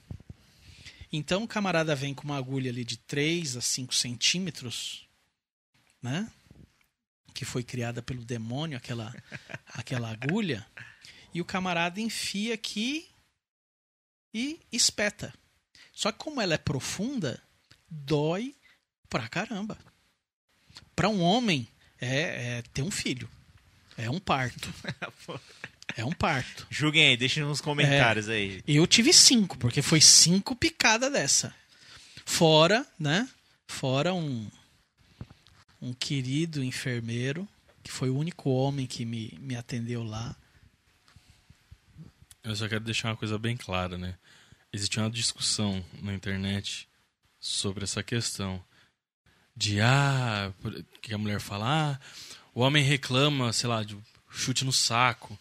S4: Então o camarada vem com uma agulha ali de 3 a 5 centímetros, né? Que foi criada pelo demônio, aquela, *laughs* aquela agulha. E o camarada enfia aqui e espeta. Só que como ela é profunda, dói pra caramba. Para um homem, é, é ter um filho. É um parto. *laughs* É um parto.
S2: Julguem aí, deixem nos comentários
S4: é,
S2: aí.
S4: Eu tive cinco, porque foi cinco picadas dessa. Fora, né? Fora um, um querido enfermeiro, que foi o único homem que me, me atendeu lá.
S3: Eu só quero deixar uma coisa bem clara, né? Existe uma discussão na internet sobre essa questão de ah, que a mulher fala, ah, o homem reclama, sei lá, de chute no saco.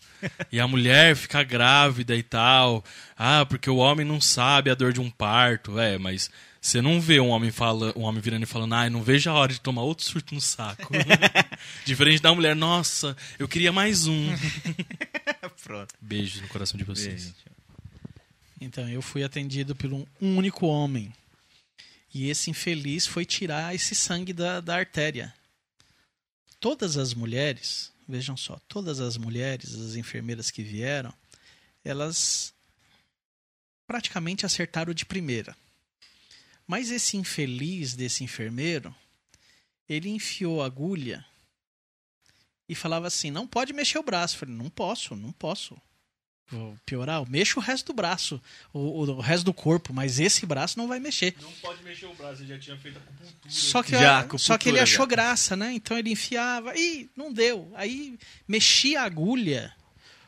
S3: E a mulher fica grávida e tal. Ah, porque o homem não sabe a dor de um parto. É, mas você não vê um homem fala, um homem virando e falando, ah, não vejo a hora de tomar outro chute no saco. *laughs* Diferente da mulher, nossa, eu queria mais um. *laughs*
S2: Pronto.
S3: Beijo no coração de vocês. Beijo.
S4: Então, eu fui atendido por um único homem. E esse infeliz foi tirar esse sangue da, da artéria. Todas as mulheres, vejam só, todas as mulheres, as enfermeiras que vieram, elas praticamente acertaram de primeira. Mas esse infeliz desse enfermeiro, ele enfiou a agulha e falava assim: não pode mexer o braço. Eu falei: não posso, não posso. Vou piorar, mexa o resto do braço, o, o, resto do corpo, mas esse braço não vai mexer.
S3: Não pode mexer o braço, ele já tinha feito a acupuntura.
S4: Só que, já, a, só que ele achou já. graça, né? Então ele enfiava e não deu. Aí mexia a agulha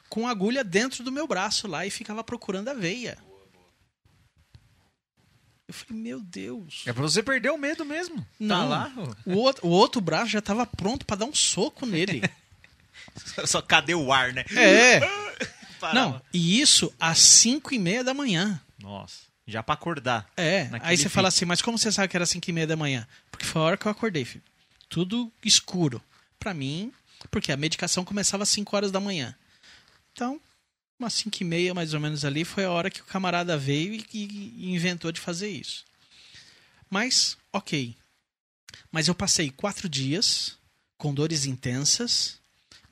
S4: com a agulha dentro do meu braço lá e ficava procurando a veia. Eu falei, meu Deus.
S2: É pra você perder o medo mesmo. Tá
S4: não. Tá lá. O outro, o outro braço já tava pronto para dar um soco nele. *laughs*
S2: Só cadê o ar, né?
S4: É. *laughs* Não, e isso às 5 e meia da manhã.
S2: Nossa, já para acordar.
S4: É, aí você pico. fala assim, mas como você sabe que era 5 e meia da manhã? Porque foi a hora que eu acordei, filho. Tudo escuro. Para mim, porque a medicação começava às 5 horas da manhã. Então, umas 5 e meia mais ou menos ali foi a hora que o camarada veio e, e inventou de fazer isso. Mas, ok. Mas eu passei quatro dias com dores intensas,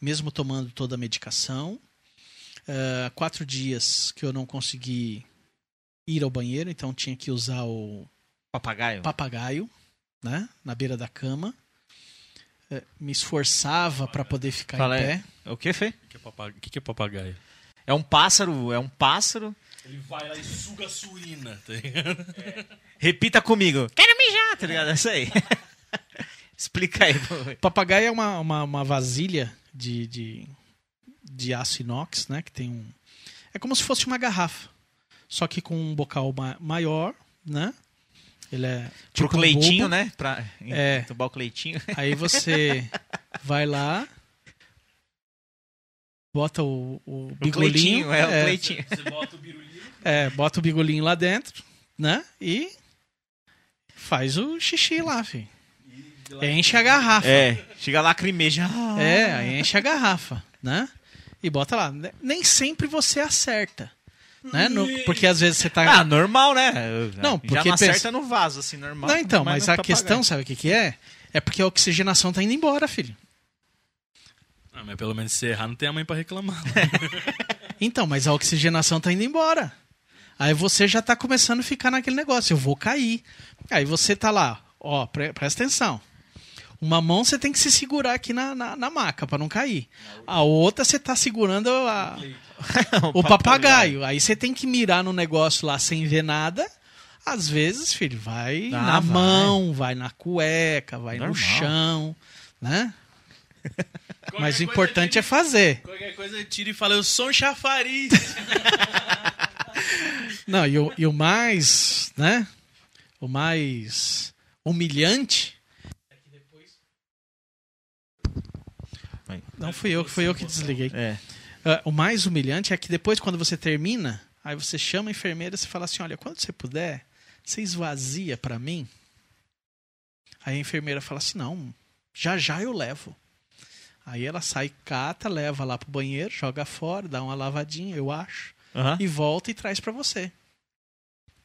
S4: mesmo tomando toda a medicação uh, quatro dias que eu não consegui ir ao banheiro, então tinha que usar o
S2: papagaio,
S4: papagaio né, na beira da cama. Uh, me esforçava para poder ficar Fala, em pé.
S2: É, o que, Fê?
S3: O que, é que, que é papagaio?
S2: É um pássaro, é um pássaro.
S3: Ele vai lá e suga a suína, tá ligado?
S2: É. *laughs* Repita comigo. Quero mijar, tá ligado? É isso aí. *laughs* Explica aí.
S4: Papagaio é uma, uma, uma vasilha de, de de aço inox, né? Que tem um. É como se fosse uma garrafa, só que com um bocal ma maior, né? Ele é
S2: Pro
S4: tipo um
S2: Cleitinho,
S4: bulbo.
S2: né? Pra
S4: É.
S2: entubar o Cleitinho. *laughs*
S4: Aí você vai lá, bota o, o
S2: O
S4: bigolinho,
S2: Cleitinho, é, o
S4: é,
S2: Cleitinho.
S3: Você bota o birulinho.
S4: é, bota o bigolinho lá dentro, né? E faz o xixi lá, filho. Enche a garrafa.
S2: É, chega lá, crimeja.
S4: É, aí enche a garrafa, né? E bota lá. Nem sempre você acerta, né? No- porque às vezes você tá...
S2: Ah, normal, né?
S4: Não,
S2: Já
S4: porque
S2: não
S4: pensa-
S2: acerta no vaso, assim, normal.
S4: Não, então, mas,
S2: não
S4: a
S2: tá
S4: questão,
S2: pagando.
S4: sabe o que que é? É porque a oxigenação tá indo embora, filho.
S3: Ah, mas pelo menos se errar, não tem a mãe pra reclamar. *laughs*
S4: Então, mas a oxigenação tá indo embora. Aí você já tá começando a ficar naquele negócio, eu vou cair. Aí você tá lá, ó, pre- presta atenção. Uma mão você tem que se segurar aqui na, na, na maca pra não cair. A outra você tá segurando a- *laughs* o papagaio. Aí você tem que mirar no negócio lá sem ver nada. Às vezes, filho, vai
S2: Ah,
S4: na
S2: vai.
S4: mão, vai na cueca, vai no
S2: Normal.
S4: chão, né? *laughs* Mas o importante é fazer.
S3: Qualquer coisa, tira e fala, eu sou um chafariz. *laughs*
S4: Não, e o, e o mais, né? O mais humilhante.
S2: Vai.
S4: Não fui eu, fui eu que desliguei.
S2: É.
S4: Ah, o mais humilhante é que depois, quando você termina, aí você chama a enfermeira e você fala assim: olha, quando você puder, você esvazia pra mim. Aí a enfermeira fala assim: não, já já eu levo. Aí ela sai, cata, leva lá pro banheiro, joga fora, dá uma lavadinha, eu acho
S2: Aham.
S4: e volta e traz pra você.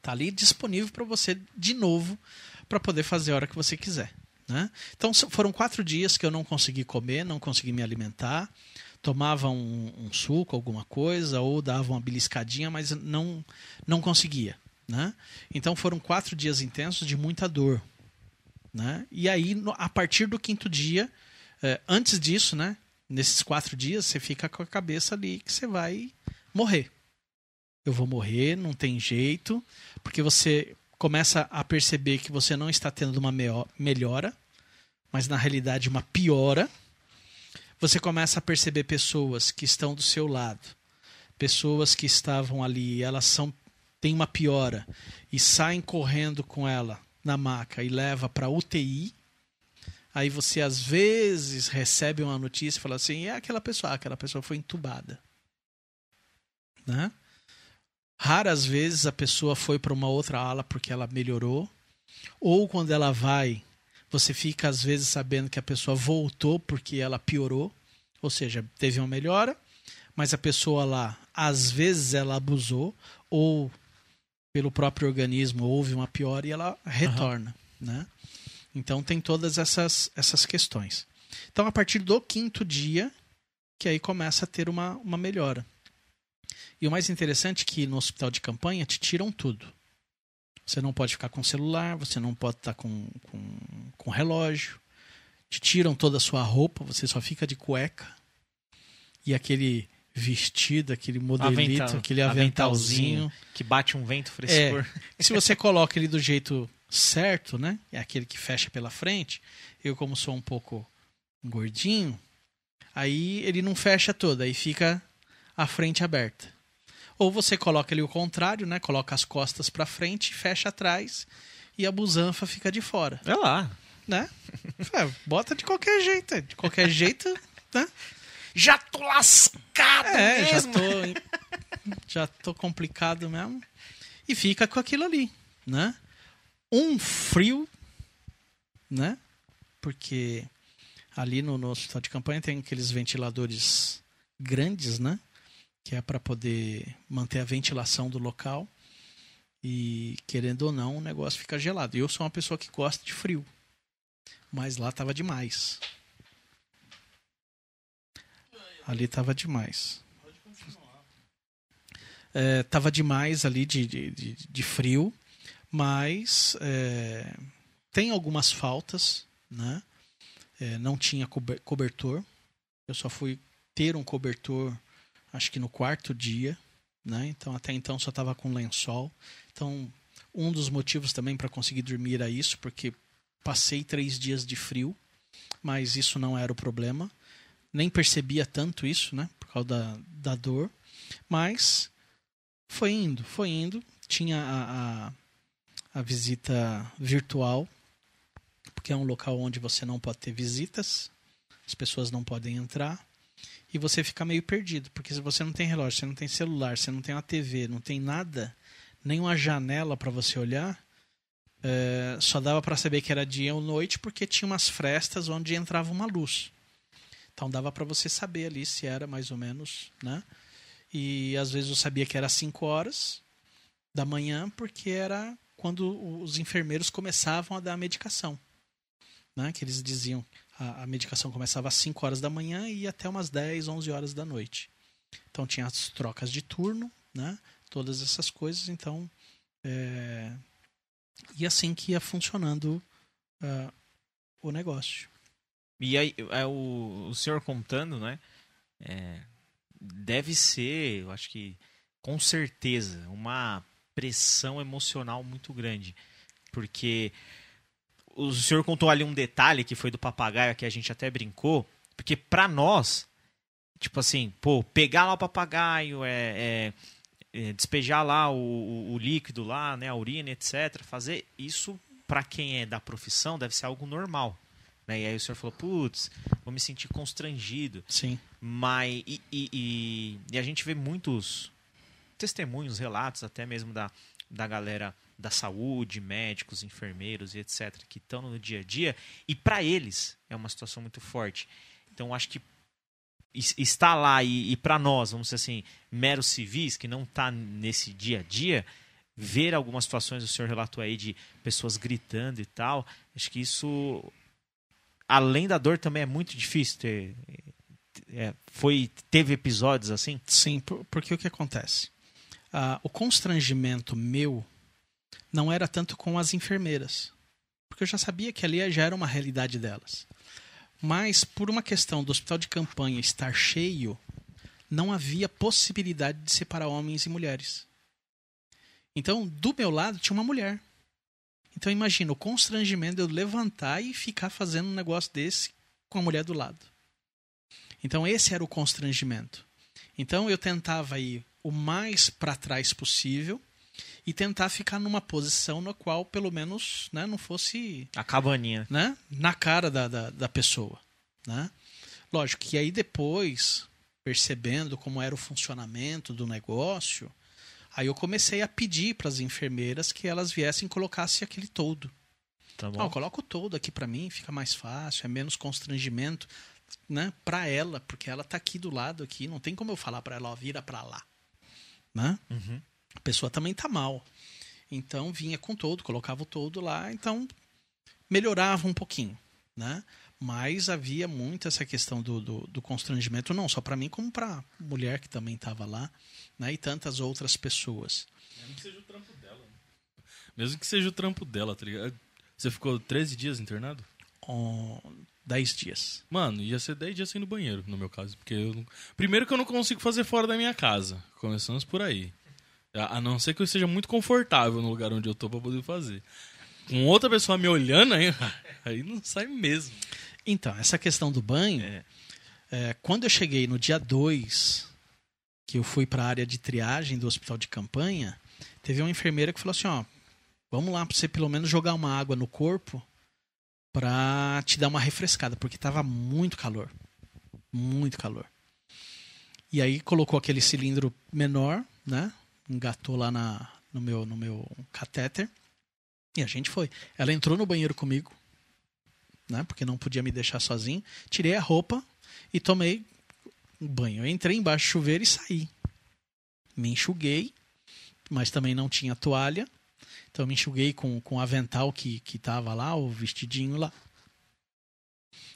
S4: Tá ali disponível pra você de novo pra poder fazer a hora que você quiser, né? Então foram quatro dias que eu não consegui comer, não consegui me alimentar, tomava um, um suco, alguma coisa ou dava uma beliscadinha, mas não não conseguia, né? Então foram quatro dias intensos de muita dor, né? E aí no- a partir do quinto dia, eh, antes disso, né? Nesses quatro dias você fica com a cabeça ali que você vai morrer eu vou morrer, não tem jeito, porque você começa a perceber que você não está tendo uma melhora, mas na realidade uma piora. Você começa a perceber pessoas que estão do seu lado, pessoas que estavam ali, elas são têm uma piora e saem correndo com ela na maca e leva para UTI. Aí você às vezes recebe uma notícia e fala assim: é aquela pessoa, ah, aquela pessoa foi entubada. Né? Raras vezes a pessoa foi para uma outra ala porque ela melhorou. Ou quando ela vai, você fica às vezes sabendo que a pessoa voltou porque ela piorou. Ou seja, teve uma melhora, mas a pessoa lá, às vezes ela abusou, ou pelo próprio organismo houve uma piora e ela retorna. Né? Então tem todas essas, essas questões. Então, a partir do quinto dia, que aí começa a ter uma, uma melhora. E o mais interessante é que no hospital de campanha te tiram tudo. Você não pode ficar com celular, você não pode estar com, com, com relógio. Te tiram toda a sua roupa, você só fica de cueca. E aquele vestido, aquele modelito,
S2: Avental-
S4: aquele
S2: aventalzinho.
S4: aventalzinho.
S2: Que bate um vento frescor.
S4: E se você coloca ele do jeito certo, né? É aquele que fecha pela frente. Eu, como sou um pouco gordinho, aí ele não fecha todo, aí fica a frente aberta. Ou você coloca ele o contrário, né? Coloca as costas pra frente, fecha atrás e a busanfa fica de fora,
S2: É lá.
S4: né? É, bota de qualquer jeito, de qualquer jeito, né?
S2: Já tô lascado
S4: É, já
S2: mesmo.
S4: tô, já tô complicado mesmo. E fica com aquilo ali, né? Um frio, né? Porque ali no, no hospital de campanha tem aqueles ventiladores grandes, né? Que é para poder manter a ventilação do local. E querendo ou não, o negócio fica gelado. Eu sou uma pessoa que gosta de frio. Mas lá tava demais. Ali tava demais. É, tava demais ali de, de, de, de frio, mas é, tem algumas faltas, né? É, não tinha cober- cobertor. Eu só fui ter um cobertor, acho que no quarto dia, né? Então até então só tava com lençol. Então um dos motivos também para conseguir dormir era isso, porque passei três dias de frio, mas isso não era o problema. Nem percebia tanto isso, né? Por causa da, da dor. Mas foi indo, foi indo. Tinha a, a, a visita virtual, porque é um local onde você não pode ter visitas, as pessoas não podem entrar e você fica meio perdido, porque se você não tem relógio, você não tem celular, você não tem uma TV, não tem nada, nem uma janela para você olhar, é, só dava para saber que era dia ou noite porque tinha umas frestas onde entrava uma luz. Então dava para você saber ali se era mais ou menos, né? E às vezes eu sabia que era 5 horas da manhã porque era quando os enfermeiros começavam a dar a medicação. Né? Que eles diziam a, a medicação começava às 5 horas da manhã e ia até umas 10, 11 horas da noite. Então tinha as trocas de turno, né? todas essas coisas. Então, é... e assim que ia funcionando uh, o negócio.
S2: E aí, é o, o senhor contando, né? É, deve ser, eu acho que com certeza, uma pressão emocional muito grande. Porque o senhor contou ali um detalhe que foi do papagaio que a gente até brincou, porque para nós, tipo assim, pô, pegar lá o papagaio, é, é, é despejar lá o, o, o, líquido lá, né, a urina, etc, fazer isso para quem é da profissão deve ser algo normal. Né? E aí o senhor falou, putz, vou me sentir constrangido.
S4: Sim.
S2: Mas, e, e, e, e a gente vê muitos testemunhos, relatos até mesmo da, da galera da saúde, médicos, enfermeiros e etc., que estão no dia a dia, e para eles é uma situação muito forte. Então, acho que está lá e, e para nós, vamos dizer assim, meros civis, que não está nesse dia a dia, ver algumas situações, o senhor relatou aí de pessoas gritando e tal, acho que isso, além da dor, também é muito difícil ter. É, foi teve episódios assim?
S4: Sim, porque o que acontece? Ah, o constrangimento meu não era tanto com as enfermeiras, porque eu já sabia que ali já era uma realidade delas. Mas por uma questão do hospital de campanha estar cheio, não havia possibilidade de separar homens e mulheres. Então, do meu lado tinha uma mulher. Então imagina o constrangimento de eu levantar e ficar fazendo um negócio desse com a mulher do lado. Então esse era o constrangimento. Então eu tentava ir o mais para trás possível e tentar ficar numa posição na qual pelo menos né, não fosse
S2: a cabaninha
S4: né, na cara da, da, da pessoa né? lógico que aí depois percebendo como era o funcionamento do negócio aí eu comecei a pedir para as enfermeiras que elas viessem e colocassem aquele todo
S2: tá bom.
S4: Não, coloca o todo aqui para mim fica mais fácil é menos constrangimento né para ela porque ela tá aqui do lado aqui não tem como eu falar para ela ó, vira para lá né
S2: uhum
S4: a pessoa também está mal. Então vinha com todo, colocava o todo lá, então melhorava um pouquinho, né? Mas havia muito essa questão do, do, do constrangimento, não só para mim, como para mulher que também estava lá, né? E tantas outras pessoas.
S3: Mesmo que seja o trampo dela. Né? Mesmo que seja o trampo dela, tá ligado? Você ficou 13 dias internado?
S4: Oh, 10 dias.
S3: Mano, ia ser 10 dias sem ir no banheiro, no meu caso. Porque eu não... Primeiro que eu não consigo fazer fora da minha casa. Começamos por aí. A não ser que eu esteja muito confortável no lugar onde eu tô pra poder fazer. Com outra pessoa me olhando, aí, *laughs* aí não sai mesmo.
S4: Então, essa questão do banho, é. É, quando eu cheguei no dia 2, que eu fui para a área de triagem do hospital de campanha, teve uma enfermeira que falou assim: ó, vamos lá para você pelo menos jogar uma água no corpo para te dar uma refrescada, porque tava muito calor. Muito calor. E aí colocou aquele cilindro menor, né? Engatou lá na, no, meu, no meu catéter. E a gente foi. Ela entrou no banheiro comigo, né? Porque não podia me deixar sozinho. Tirei a roupa e tomei um banho. Eu entrei embaixo do chuveiro e saí. Me enxuguei, mas também não tinha toalha. Então me enxuguei com, com o avental que, que tava lá, o vestidinho lá.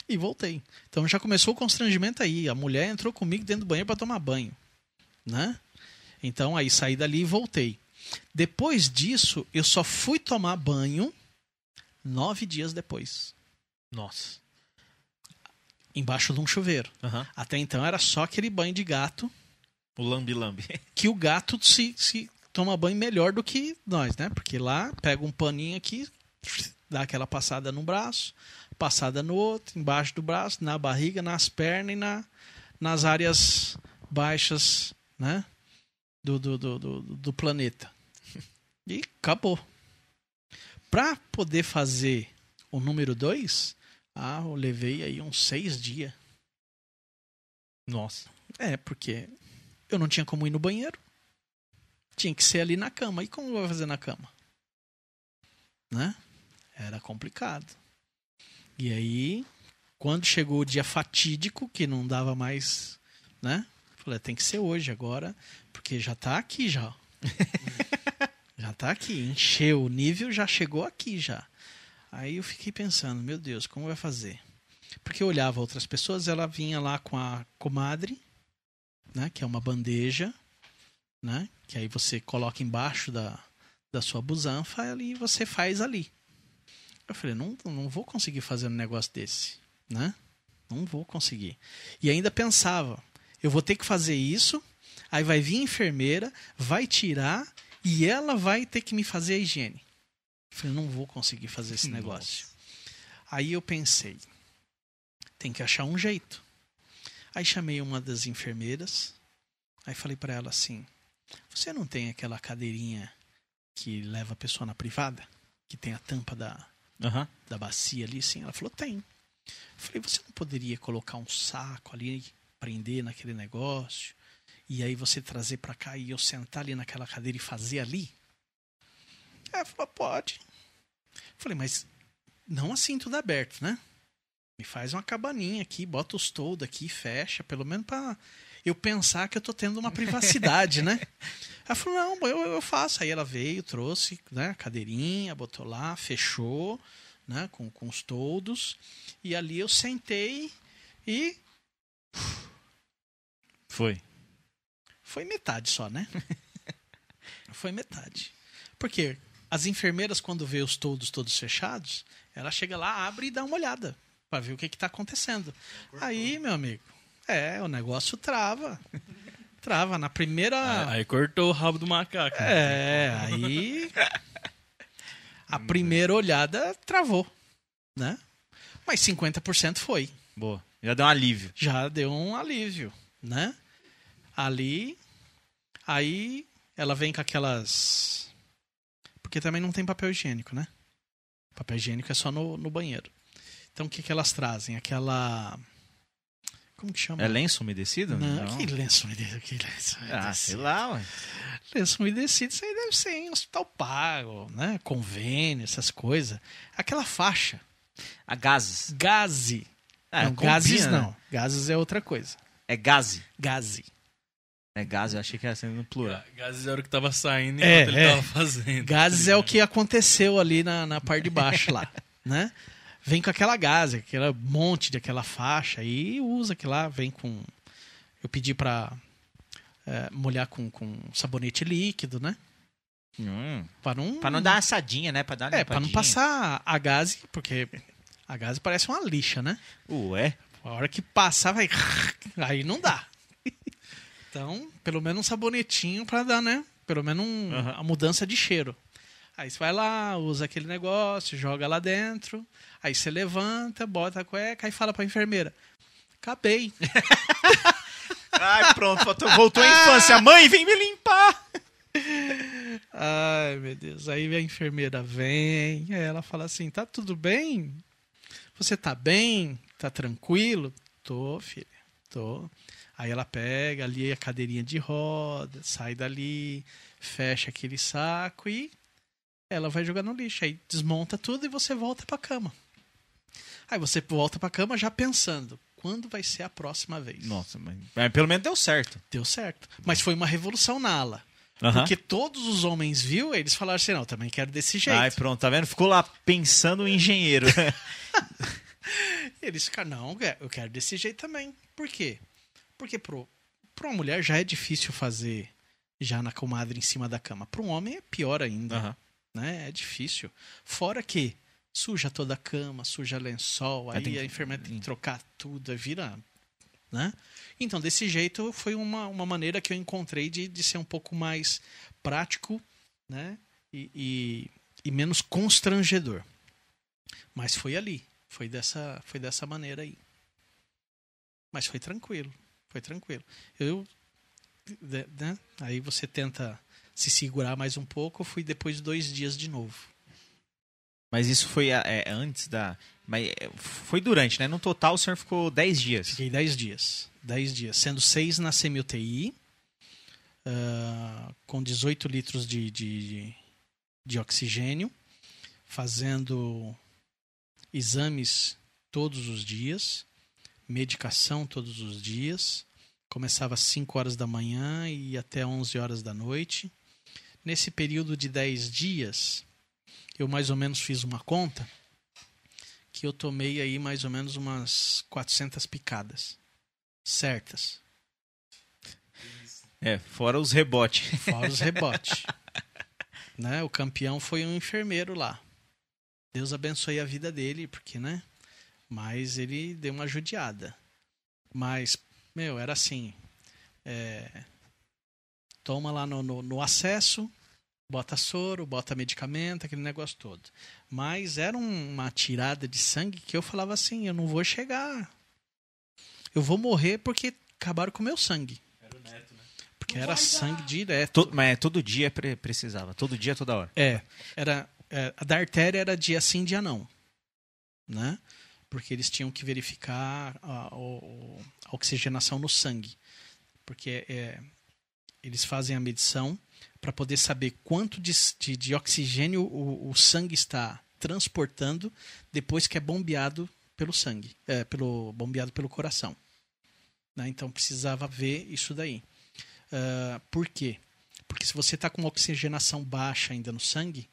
S4: E voltei. Então já começou o constrangimento aí. A mulher entrou comigo dentro do banheiro para tomar banho. Né? Então aí saí dali e voltei. Depois disso, eu só fui tomar banho nove dias depois.
S2: Nossa.
S4: Embaixo de um chuveiro.
S2: Uhum.
S4: Até então era só aquele banho de gato.
S2: O lambi-lambi. *laughs*
S4: Que o gato se, se toma banho melhor do que nós, né? Porque lá pega um paninho aqui, dá aquela passada no braço, passada no outro, embaixo do braço, na barriga, nas pernas e na, nas áreas baixas, né? Do, do, do, do, do planeta. *laughs* E acabou. Pra poder fazer o número 2, ah, eu levei aí uns seis dias.
S2: Nossa.
S4: É, porque eu não tinha como ir no banheiro. Tinha que ser ali na cama. E como vou fazer na cama? Né? Era complicado. E aí, quando chegou o dia fatídico, que não dava mais, né? Falei, tem que ser hoje agora, porque já tá aqui já. *laughs* já tá aqui, encheu o nível, já chegou aqui já. Aí eu fiquei pensando, meu Deus, como vai fazer? Porque eu olhava outras pessoas, ela vinha lá com a comadre, né, que é uma bandeja, né, que aí você coloca embaixo da, da sua busanfa e você faz ali. Eu falei, não, não vou conseguir fazer um negócio desse, né? Não vou conseguir. E ainda pensava, eu vou ter que fazer isso, aí vai vir a enfermeira, vai tirar e ela vai ter que me fazer a higiene. Eu falei, não vou conseguir fazer esse negócio. Aí eu pensei, tem que achar um jeito. Aí chamei uma das enfermeiras, aí falei para ela assim: Você não tem aquela cadeirinha que leva a pessoa na privada? Que tem a tampa da,
S2: Aham.
S4: da bacia ali? Sim. Ela falou: Tem. Eu falei: Você não poderia colocar um saco ali, prender naquele negócio, e aí você trazer para cá e eu sentar ali naquela cadeira e fazer ali? Ela falou: Pode. Falei: Mas não assim tudo aberto, né? Me faz uma cabaninha aqui, bota os toldos aqui, fecha, pelo menos pra eu pensar que eu tô tendo uma privacidade, né? *laughs* Ela falou, não, eu, eu faço. Aí ela veio, trouxe né, a cadeirinha, botou lá, fechou, né, com, com os toldos. E ali eu sentei e
S2: Foi.
S4: Foi metade só, né? *laughs* foi metade. Porque as enfermeiras, quando vê os toldos todos fechados, ela chega lá, abre e dá uma olhada para ver o que está acontecendo. Aí, meu amigo, é, o negócio trava. Trava. Na primeira.
S3: Aí cortou o rabo do macaco. né?
S4: É, aí. *laughs* A primeira olhada travou, né? Mas 50% foi.
S2: Boa. Já deu um alívio.
S4: Já deu um alívio, né? Ali. Aí ela vem com aquelas. Porque também não tem papel higiênico, né? Papel higiênico é só no, no banheiro. Então o que, que elas trazem? Aquela. Como que chama?
S2: É lenço umedecido?
S4: Não, que lenço umedecido. Que lenço
S2: Ah, sei
S4: umedecido.
S2: lá, ué.
S4: Lenço umedecido, isso aí deve ser em hospital pago, né? Convênio, essas coisas. Aquela faixa.
S2: A gases.
S4: Gaze.
S2: Ah,
S4: não,
S2: combina,
S4: gases
S2: né?
S4: não. Gases é outra coisa.
S2: É gaze.
S4: Gaze.
S2: É gaze, eu achei que era sendo no plural.
S3: Gases era o que tava saindo
S4: É,
S3: enquanto ele
S4: é.
S3: tava fazendo.
S4: Gases é o que aconteceu ali na, na parte de baixo lá, *laughs* né? Vem com aquela gase, aquele monte de aquela faixa e usa aquilo lá, vem com... Eu pedi pra é, molhar com, com sabonete líquido, né?
S2: Hum.
S4: Pra não...
S2: Pra não dar uma assadinha, né? Pra dar
S4: É, pra não passar a gase, porque a gase parece uma lixa, né?
S2: Ué.
S4: A hora que passar, vai. *laughs* Aí não dá. Então, pelo menos um sabonetinho pra dar, né? Pelo menos um-
S2: Aham.
S4: a mudança de cheiro. Aí você vai lá, usa aquele negócio, joga lá dentro. Aí você levanta, bota a cueca e fala pra enfermeira: Acabei. *laughs*
S2: Ai, pronto. Voltou, à infância. *laughs* Mãe, vem me limpar.
S4: Ai, meu Deus. Aí a enfermeira vem, ela fala assim: Tá tudo bem? Você tá bem? Tá tranquilo? Tô, filha, tô. Aí ela pega ali a cadeirinha de roda, sai dali, fecha aquele saco e ela vai jogar no lixo. Aí desmonta tudo e você volta pra cama. Aí você volta pra cama já pensando: quando vai ser a próxima vez?
S2: Nossa, mas, mas pelo menos deu certo.
S4: Deu certo. Mas foi uma revolução na ala.
S2: Aham.
S4: Porque todos os homens viu, eles falaram assim: não, também quero desse jeito.
S2: Ai, pronto, tá vendo? Ficou lá pensando em engenheiro. *laughs*
S4: Eles ficaram, não, eu quero desse jeito também. Por quê? Porque pro, pra uma mulher já é difícil fazer já na comadre em cima da cama. Para um homem é pior ainda.
S2: Aham.
S4: Né? É difícil. Fora que suja toda a cama, suja lençol,
S2: Aí
S4: aí,
S2: tem que-
S4: a enfermeira tem que trocar tudo, aí vira. Né? Então, desse jeito, foi uma, uma maneira que eu encontrei de, de ser um pouco mais prático né? e, e, e menos constrangedor. Mas foi ali. Foi dessa, foi dessa maneira aí. Mas foi tranquilo. Foi tranquilo. Eu. Né? Aí você tenta se segurar mais um pouco. Eu fui depois de dois dias de novo.
S2: Mas isso foi é, antes da. Mas é, foi durante, né? No total o senhor ficou 10 dias.
S4: Fiquei 10 dias. 10 dias. Sendo 6 na semi-UTI, uh, com 18 litros de, de, de oxigênio, fazendo exames todos os dias, medicação todos os dias. Começava às 5 horas da manhã e até 11 horas da noite. Nesse período de 10 dias, eu mais ou menos fiz uma conta que eu tomei aí mais ou menos umas 400 picadas certas.
S2: É, fora os rebotes.
S4: Fora os rebotes. *laughs* né? O campeão foi um enfermeiro lá. Deus abençoe a vida dele, porque, né? Mas ele deu uma judiada. Mas, meu, era assim. É... Toma lá no, no, no acesso, bota soro, bota medicamento, aquele negócio todo. Mas era uma tirada de sangue que eu falava assim: eu não vou chegar. Eu vou morrer porque acabaram com o meu sangue. Era o neto, né? Porque não era sangue direto.
S2: Todo, mas todo dia precisava, todo dia, toda hora.
S4: É, era é, a da artéria era dia sim, dia não, né? Porque eles tinham que verificar a, a, oxigenação no sangue, porque é, eles fazem a medição para poder saber quanto de, de, de oxigênio o, o, sangue está transportando depois que é bombeado pelo sangue, é, pelo bombeado pelo coração. Né? Então precisava ver isso daí. Uh, por quê? Porque se você está com oxigenação baixa ainda no sangue,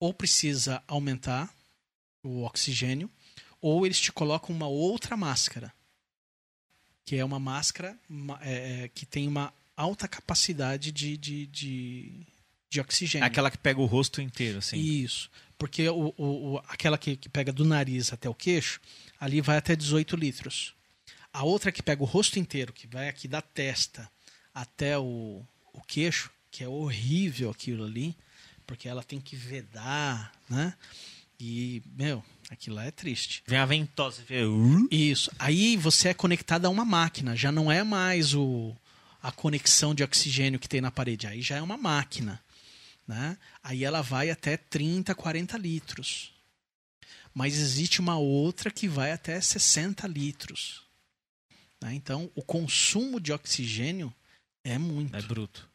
S4: ou precisa aumentar o oxigênio, ou eles te colocam uma outra máscara, que é uma máscara é, é, que tem uma alta capacidade de, de, de, de oxigênio.
S2: Aquela que pega o rosto inteiro, assim.
S4: Isso. Porque o, o, aquela que, que pega do nariz até o queixo, ali vai até 18 litros. A outra que pega o rosto inteiro, que vai aqui da testa até o, o queixo, que é horrível aquilo ali, porque ela tem que vedar, né? E, meu, aquilo lá é triste.
S2: Vem a ventosa.
S4: Isso. Aí você é conectado a uma máquina, já não é mais o, a conexão de oxigênio que tem na parede. Aí já é uma máquina. Né? Aí ela vai até 30, 40 litros. Mas existe uma outra que vai até 60 litros. Né? Então, o consumo de oxigênio é muito.
S2: É bruto.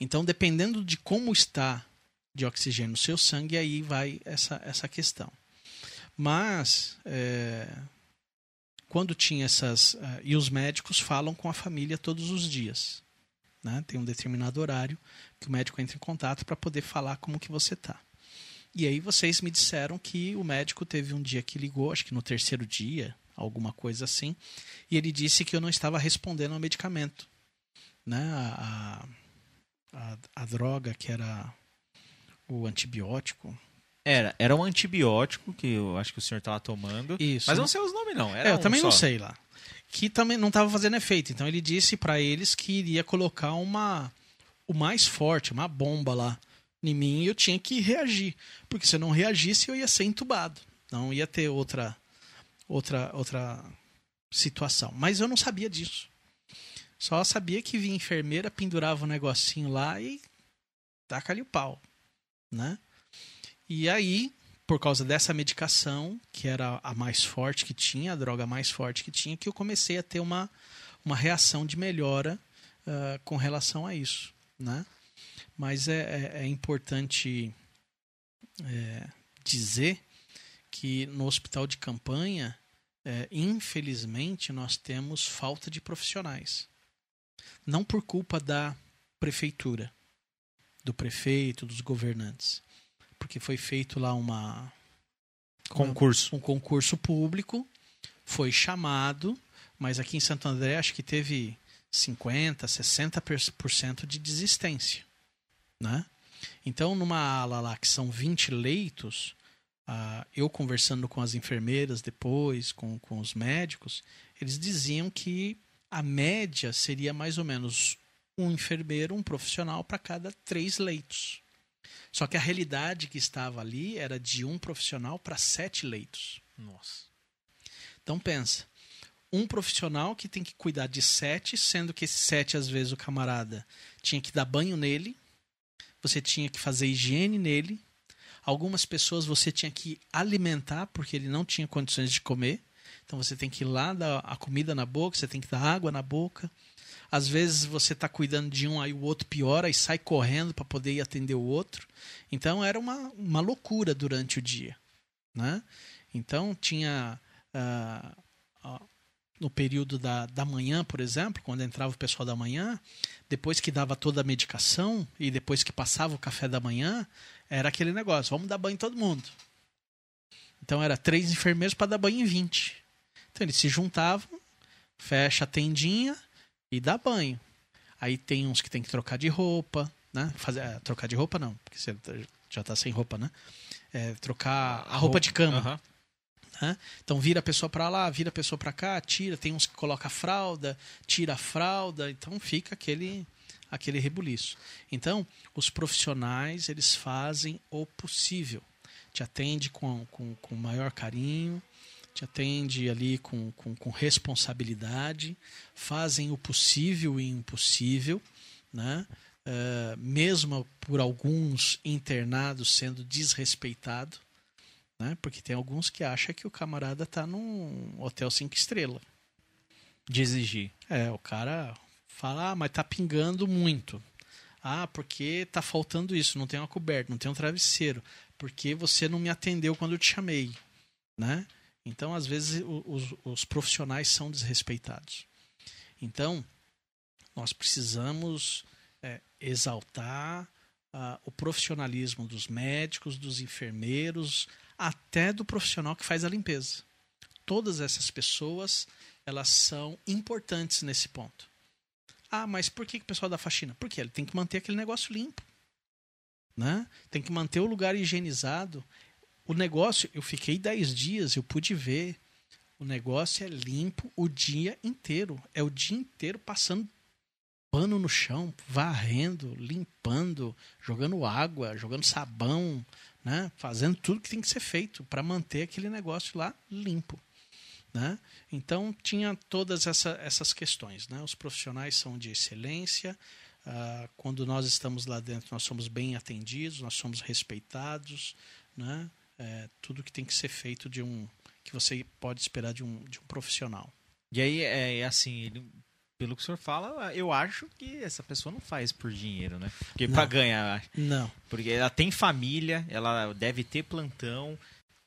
S4: Então, dependendo de como está de oxigênio no seu sangue, aí vai essa, essa questão. Mas, é, quando tinha essas. Uh, e os médicos falam com a família todos os dias. Né? Tem um determinado horário que o médico entra em contato para poder falar como que você está. E aí vocês me disseram que o médico teve um dia que ligou, acho que no terceiro dia, alguma coisa assim, e ele disse que eu não estava respondendo ao medicamento. Né? A, a, a droga que era o antibiótico,
S2: era, era um antibiótico que eu acho que o senhor estava tomando.
S4: Isso.
S2: Mas não sei os nomes, não. Era
S4: é, eu
S2: um
S4: também
S2: só.
S4: não sei lá. Que também não estava fazendo efeito. Então ele disse para eles que iria colocar uma. O mais forte, uma bomba lá em mim e eu tinha que reagir. Porque se eu não reagisse, eu ia ser entubado. Não ia ter outra, outra, outra situação. Mas eu não sabia disso. Só sabia que vinha enfermeira, pendurava um negocinho lá e taca-lhe o pau. Né? E aí, por causa dessa medicação, que era a mais forte que tinha, a droga mais forte que tinha, que eu comecei a ter uma, uma reação de melhora uh, com relação a isso. Né? Mas é, é, é importante é, dizer que no hospital de campanha, é, infelizmente, nós temos falta de profissionais. Não por culpa da prefeitura, do prefeito, dos governantes, porque foi feito lá uma
S2: concurso,
S4: um concurso público, foi chamado, mas aqui em Santo André acho que teve 50, 60% de desistência, né? Então, numa ala lá que são 20 leitos, uh, eu conversando com as enfermeiras depois, com, com os médicos, eles diziam que a média seria mais ou menos um enfermeiro, um profissional para cada três leitos. Só que a realidade que estava ali era de um profissional para sete leitos.
S2: Nossa.
S4: Então pensa, um profissional que tem que cuidar de sete, sendo que esses sete às vezes o camarada tinha que dar banho nele, você tinha que fazer higiene nele, Algumas pessoas você tinha que alimentar porque ele não tinha condições de comer. Então você tem que ir lá dar a comida na boca, você tem que dar água na boca. Às vezes você está cuidando de um, aí o outro piora e sai correndo para poder ir atender o outro. Então era uma, uma loucura durante o dia. Né? Então tinha. Uh, no período da, da manhã, por exemplo, quando entrava o pessoal da manhã, depois que dava toda a medicação e depois que passava o café da manhã, era aquele negócio: vamos dar banho em todo mundo. Então era três enfermeiros para dar banho em 20. Então eles se juntavam, fecha a tendinha e dá banho. Aí tem uns que tem que trocar de roupa, né? Fazer, é, trocar de roupa não, porque você já está sem roupa, né? É, trocar a roupa de cama. Uhum. Né? Então vira a pessoa para lá, vira a pessoa para cá, tira. Tem uns que coloca a fralda, tira a fralda. Então fica aquele aquele rebuliço. Então os profissionais eles fazem o possível. Te atende com, com, com maior carinho, te atende ali com, com, com responsabilidade, fazem o possível e impossível, né? Uh, mesmo por alguns internados sendo desrespeitado, né? Porque tem alguns que acham que o camarada tá num hotel cinco estrelas.
S2: De exigir.
S4: É, o cara fala, ah, mas tá pingando muito. Ah, porque tá faltando isso, não tem uma coberta, não tem um travesseiro. Porque você não me atendeu quando eu te chamei, né? Então, às vezes, os, os profissionais são desrespeitados. Então, nós precisamos é, exaltar uh, o profissionalismo dos médicos, dos enfermeiros, até do profissional que faz a limpeza. Todas essas pessoas, elas são importantes nesse ponto. Ah, mas por que o pessoal da faxina? Porque ele tem que manter aquele negócio limpo. Né? Tem que manter o lugar higienizado. O negócio, eu fiquei 10 dias, eu pude ver. O negócio é limpo o dia inteiro. É o dia inteiro passando pano no chão, varrendo, limpando, jogando água, jogando sabão, né? fazendo tudo que tem que ser feito para manter aquele negócio lá limpo. Né? Então tinha todas essa, essas questões. Né? Os profissionais são de excelência. Uh, quando nós estamos lá dentro, nós somos bem atendidos, nós somos respeitados. Né? É, tudo que tem que ser feito de um que você pode esperar de um, de um profissional.
S2: E aí é, é assim, ele pelo que o senhor fala, eu acho que essa pessoa não faz por dinheiro, né? Porque para ganhar.
S4: Não.
S2: Porque ela tem família, ela deve ter plantão,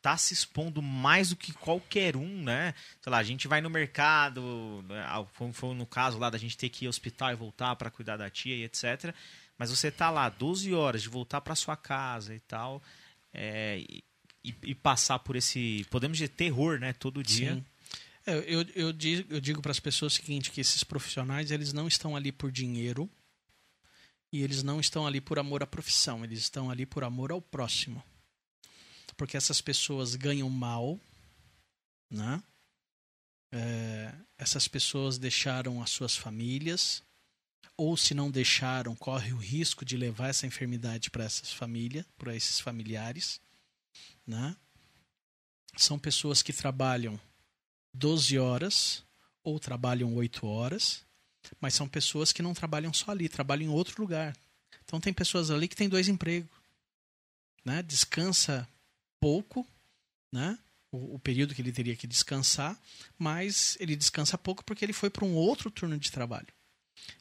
S2: tá se expondo mais do que qualquer um, né? Sei lá, a gente vai no mercado, né? foi no caso lá da gente ter que ir ao hospital e voltar para cuidar da tia e etc. Mas você tá lá 12 horas de voltar para sua casa e tal, é, e, e, passar por esse, podemos dizer, terror, né? Todo dia. Sim.
S4: É, eu, eu digo, eu digo para as pessoas o seguinte, que esses profissionais eles não estão ali por dinheiro e eles não estão ali por amor à profissão, eles estão ali por amor ao próximo. Porque essas pessoas ganham mal, né? É, essas pessoas deixaram as suas famílias, ou se não deixaram, corre o risco de levar essa enfermidade para essas famílias, para esses familiares, né? São pessoas que trabalham 12 horas ou trabalham 8 horas, mas são pessoas que não trabalham só ali, trabalham em outro lugar. Então tem pessoas ali que têm dois empregos, né? Descansa pouco, né? O, o período que ele teria que descansar, mas ele descansa pouco porque ele foi para um outro turno de trabalho.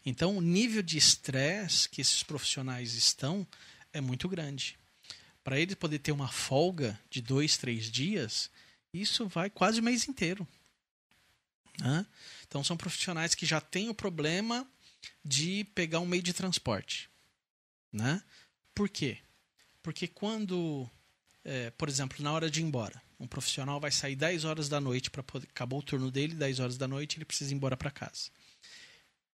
S4: Então o nível de estresse que esses profissionais estão é muito grande. Para ele poder ter uma folga de dois, três dias, isso vai quase o mês inteiro. Né? Então são profissionais que já têm o problema de pegar um meio de transporte. Né? Por quê? Porque quando, é, por exemplo, na hora de ir embora, um profissional vai sair 10 horas da noite para poder. Acabou o turno dele, 10 horas da noite, ele precisa ir embora para casa.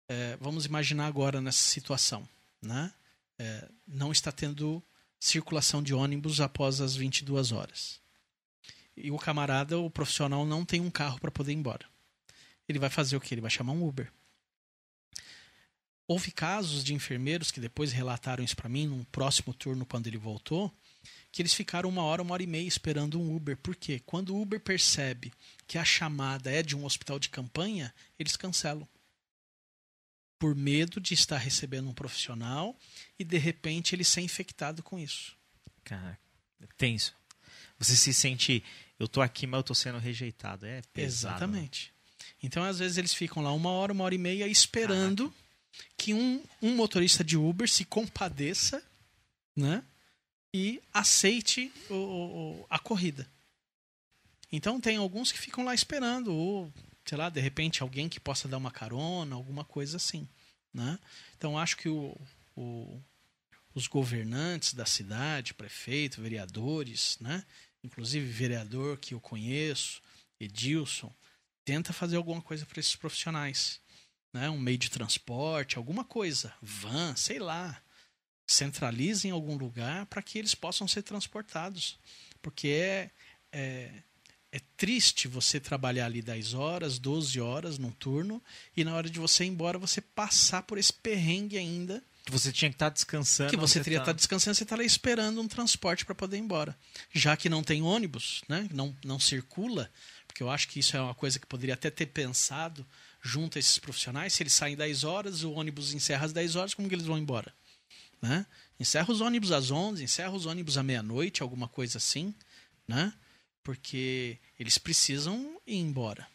S4: É, vamos imaginar agora nessa situação. Né? É, não está tendo circulação de ônibus após as 22 horas. E o camarada, o profissional, não tem um carro para poder ir embora ele vai fazer o que? Ele vai chamar um Uber. Houve casos de enfermeiros que depois relataram isso para mim num próximo turno quando ele voltou, que eles ficaram uma hora, uma hora e meia esperando um Uber. Por quê? Quando o Uber percebe que a chamada é de um hospital de campanha, eles cancelam. Por medo de estar recebendo um profissional e de repente ele ser infectado com isso.
S2: Cara, Tenso. Você se sente, eu tô aqui, mas eu tô sendo rejeitado. É pesado.
S4: Exatamente. Então, às vezes, eles ficam lá uma hora, uma hora e meia esperando que um, um motorista de Uber se compadeça né? e aceite o, o- a corrida. Então, tem alguns que ficam lá esperando, ou, sei lá, de repente, alguém que possa dar uma carona, alguma coisa assim. Né? Então, acho que o, o- os governantes da cidade, prefeito, vereadores, né? inclusive vereador que eu conheço, Edilson, tenta fazer alguma coisa para esses profissionais. Né? Um meio de transporte, alguma coisa, van, sei lá. Centraliza em algum lugar para que eles possam ser transportados. Porque é, é, é triste você trabalhar ali 10 horas, 12 horas num turno e na hora de você ir embora você passar por esse perrengue ainda
S2: Que você tinha que estar descansando.
S4: que você teria
S2: tá-
S4: estar descansando, você está lá esperando um transporte para poder ir embora. Já que não tem ônibus, né? não, não circula, porque eu acho que isso é uma coisa que poderia até ter pensado junto a esses profissionais. Se eles saem 10 horas, o ônibus encerra às 10 horas, como que eles vão embora? Né? Encerra os ônibus às 11, encerra os ônibus à meia-noite, alguma coisa assim, né? Porque eles precisam ir embora.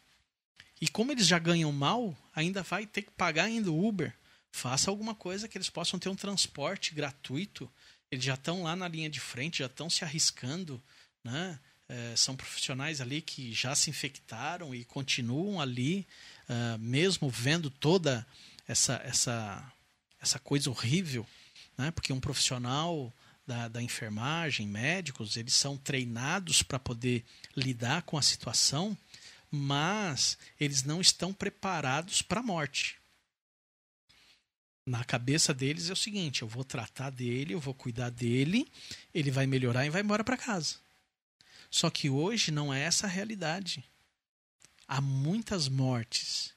S4: E como eles já ganham mal, ainda vai ter que pagar ainda o Uber faça alguma coisa que eles possam ter um transporte gratuito. Eles já estão lá na linha de frente, já estão se arriscando, né? É, são profissionais ali que já se infectaram e continuam ali, ah, mesmo vendo toda essa, essa, essa coisa horrível, né? Porque um profissional da, da enfermagem, médicos, eles são treinados para poder lidar com a situação, mas eles não estão preparados para a morte na cabeça deles é o seguinte: eu vou tratar dele, eu vou cuidar dele, ele vai melhorar e vai embora para casa. Só que hoje não é essa a realidade. Há muitas mortes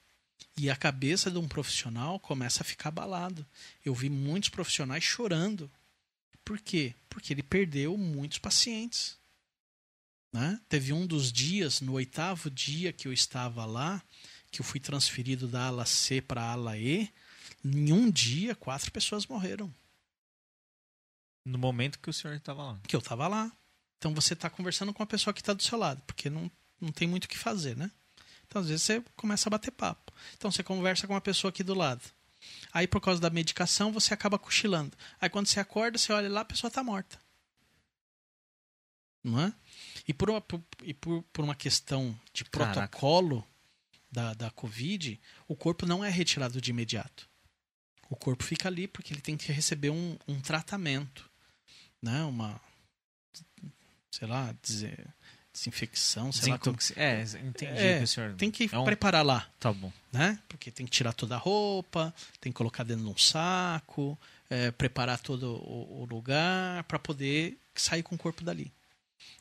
S4: e a cabeça de um profissional começa a ficar abalado. Eu vi muitos profissionais chorando. Por quê? Porque ele perdeu muitos pacientes. Né? Teve um dos dias, no oitavo dia que eu estava lá, que eu fui transferido da ala C para a ala E. Em um dia, quatro pessoas morreram.
S2: No momento que o senhor estava lá.
S4: Que eu tava lá. Então você está conversando com a pessoa que está do seu lado, porque não, não tem muito o que fazer, né? Então às vezes você começa a bater papo. Então você conversa com uma pessoa aqui do lado. Aí por causa da medicação você acaba cochilando. Aí quando você acorda, você olha lá, a pessoa está morta. Não é? E por uma, por, e por, por uma questão de
S2: Caraca.
S4: protocolo da, da Covid, o corpo não é retirado de imediato. O corpo fica ali porque ele tem que receber um, um tratamento, né? Uma, sei lá, dizer, desinfecção, sei lá como.
S2: Desintoxi- É, entendi
S4: É,
S2: que o senhor.
S4: Tem que
S2: é um-
S4: preparar lá,
S2: Tá bom.
S4: né? Porque tem que tirar toda a roupa, tem que colocar dentro de um saco, é, preparar todo o, o lugar para poder sair com o corpo dali.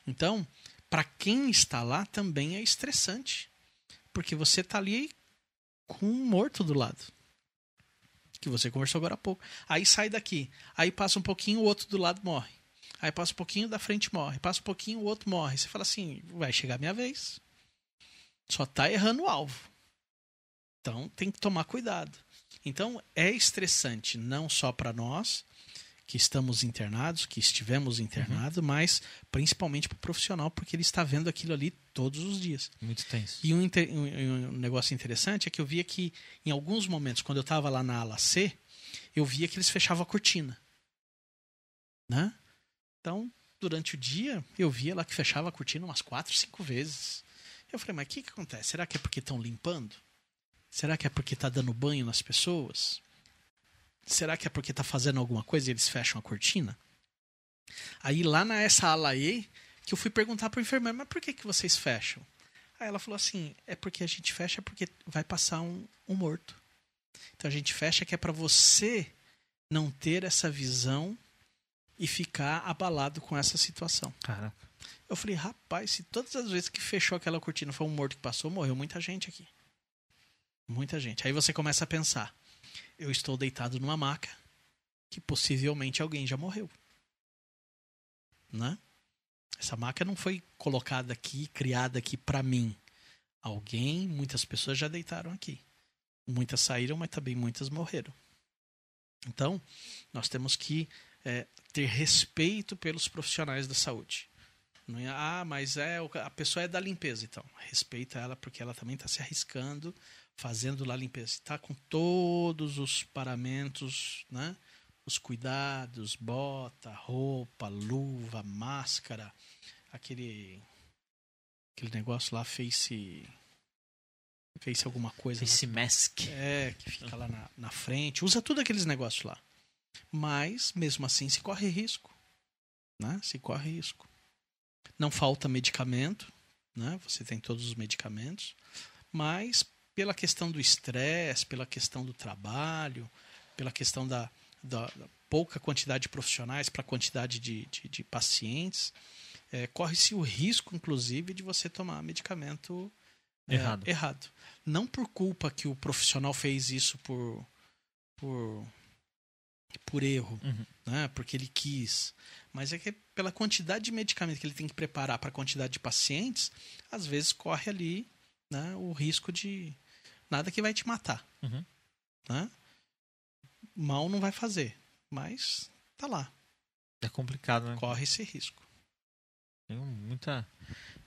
S4: Então, para quem está lá também é estressante, porque você tá ali com um morto do lado. Que você conversou agora há pouco. Aí sai daqui. Aí passa um pouquinho, o outro do lado morre. Aí passa um pouquinho, da frente morre. Passa um pouquinho, o outro morre. Você fala assim: vai chegar a minha vez. Só tá errando o alvo. Então tem que tomar cuidado. Então é estressante, não só para nós que estamos internados, que estivemos internados, mas principalmente para o profissional, porque ele está vendo aquilo ali todos os dias.
S2: Muito tenso.
S4: E um, um- um negócio interessante é que eu via que, em alguns momentos, quando eu estava lá na ala C, eu via que eles fechavam a cortina. Né? Então, durante o dia, eu via lá que fechava a cortina umas quatro, cinco vezes. Eu falei, mas o que, que acontece? Será que é porque estão limpando? Será que é porque está dando banho nas pessoas? Será que é porque está fazendo alguma coisa e eles fecham a cortina? Aí lá nessa ala E, que eu fui perguntar para o enfermeiro, mas por que, que vocês fecham? Aí ela falou assim: é porque a gente fecha porque vai passar um, um morto. Então a gente fecha que é para você não ter essa visão e ficar abalado com essa situação.
S2: Caraca.
S4: Eu falei, rapaz, se todas as vezes que fechou aquela cortina foi um morto que passou, morreu muita gente aqui. Muita gente. Aí você começa a pensar: eu estou deitado numa maca que possivelmente alguém já morreu. Né? Essa maca não foi colocada aqui, criada aqui para mim. Alguém, muitas pessoas já deitaram aqui. Muitas saíram, mas também muitas morreram. Então, nós temos que é, ter respeito pelos profissionais da saúde. Não é, ah, mas é a pessoa é da limpeza, então respeita ela porque ela também está se arriscando, fazendo lá a limpeza. Está com todos os paramentos, né? Os cuidados, bota, roupa, luva, máscara, aquele aquele negócio lá, face face alguma coisa.
S2: Face mask.
S4: É, que fica lá na, na frente. Usa tudo aqueles negócios lá. Mas, mesmo assim, se corre risco. Né? Se corre risco. Não falta medicamento, né? Você tem todos os medicamentos. Mas, pela questão do estresse, pela questão do trabalho, pela questão da, da- da pouca quantidade de profissionais para a quantidade de, de, de pacientes, é, corre-se o risco, inclusive, de você tomar medicamento é,
S2: Errado.
S4: errado. Não por culpa que o profissional fez isso por por, por erro,
S2: Uhum.
S4: né? Porque ele quis. Mas é que pela quantidade de medicamento que ele tem que preparar para a quantidade de pacientes, às vezes corre ali né, o risco de nada que vai te matar.
S2: Uhum.
S4: Né? Mal não vai fazer, mas tá lá,
S2: É complicado, né?
S4: corre esse risco.
S2: Tem muita.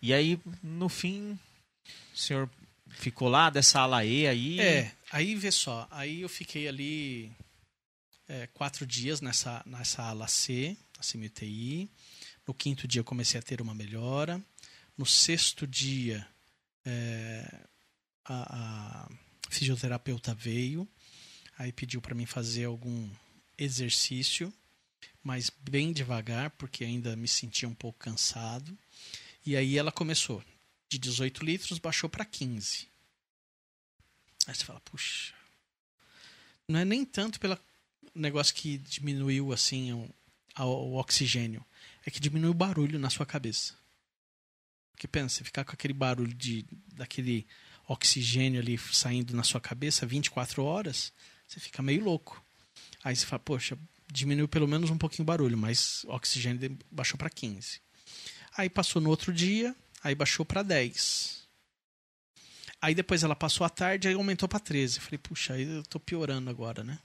S2: E aí, no fim, o senhor ficou lá dessa ala E aí.
S4: É, aí vê só, aí eu fiquei ali é, quatro dias nessa, nessa ala C, na CMUTI. No quinto dia comecei a ter uma melhora. No sexto dia, é, a, a fisioterapeuta veio, aí pediu para mim fazer algum exercício, mas bem devagar, porque ainda me sentia um pouco cansado. E aí ela começou. De 18 litros, baixou para 15. Aí você fala, puxa. Não é nem tanto pelo negócio que diminuiu assim o, o oxigênio. É que diminui o barulho na sua cabeça. Porque pensa, ficar com aquele barulho de daquele oxigênio ali saindo na sua cabeça 24 horas, você fica meio louco. Aí você fala, poxa, diminuiu pelo menos um pouquinho o barulho, mas o oxigênio baixou para 15. Aí passou no outro dia, aí baixou para 10. Aí depois ela passou a tarde, aí aumentou para 13. Eu falei, puxa, aí eu tô piorando agora, né?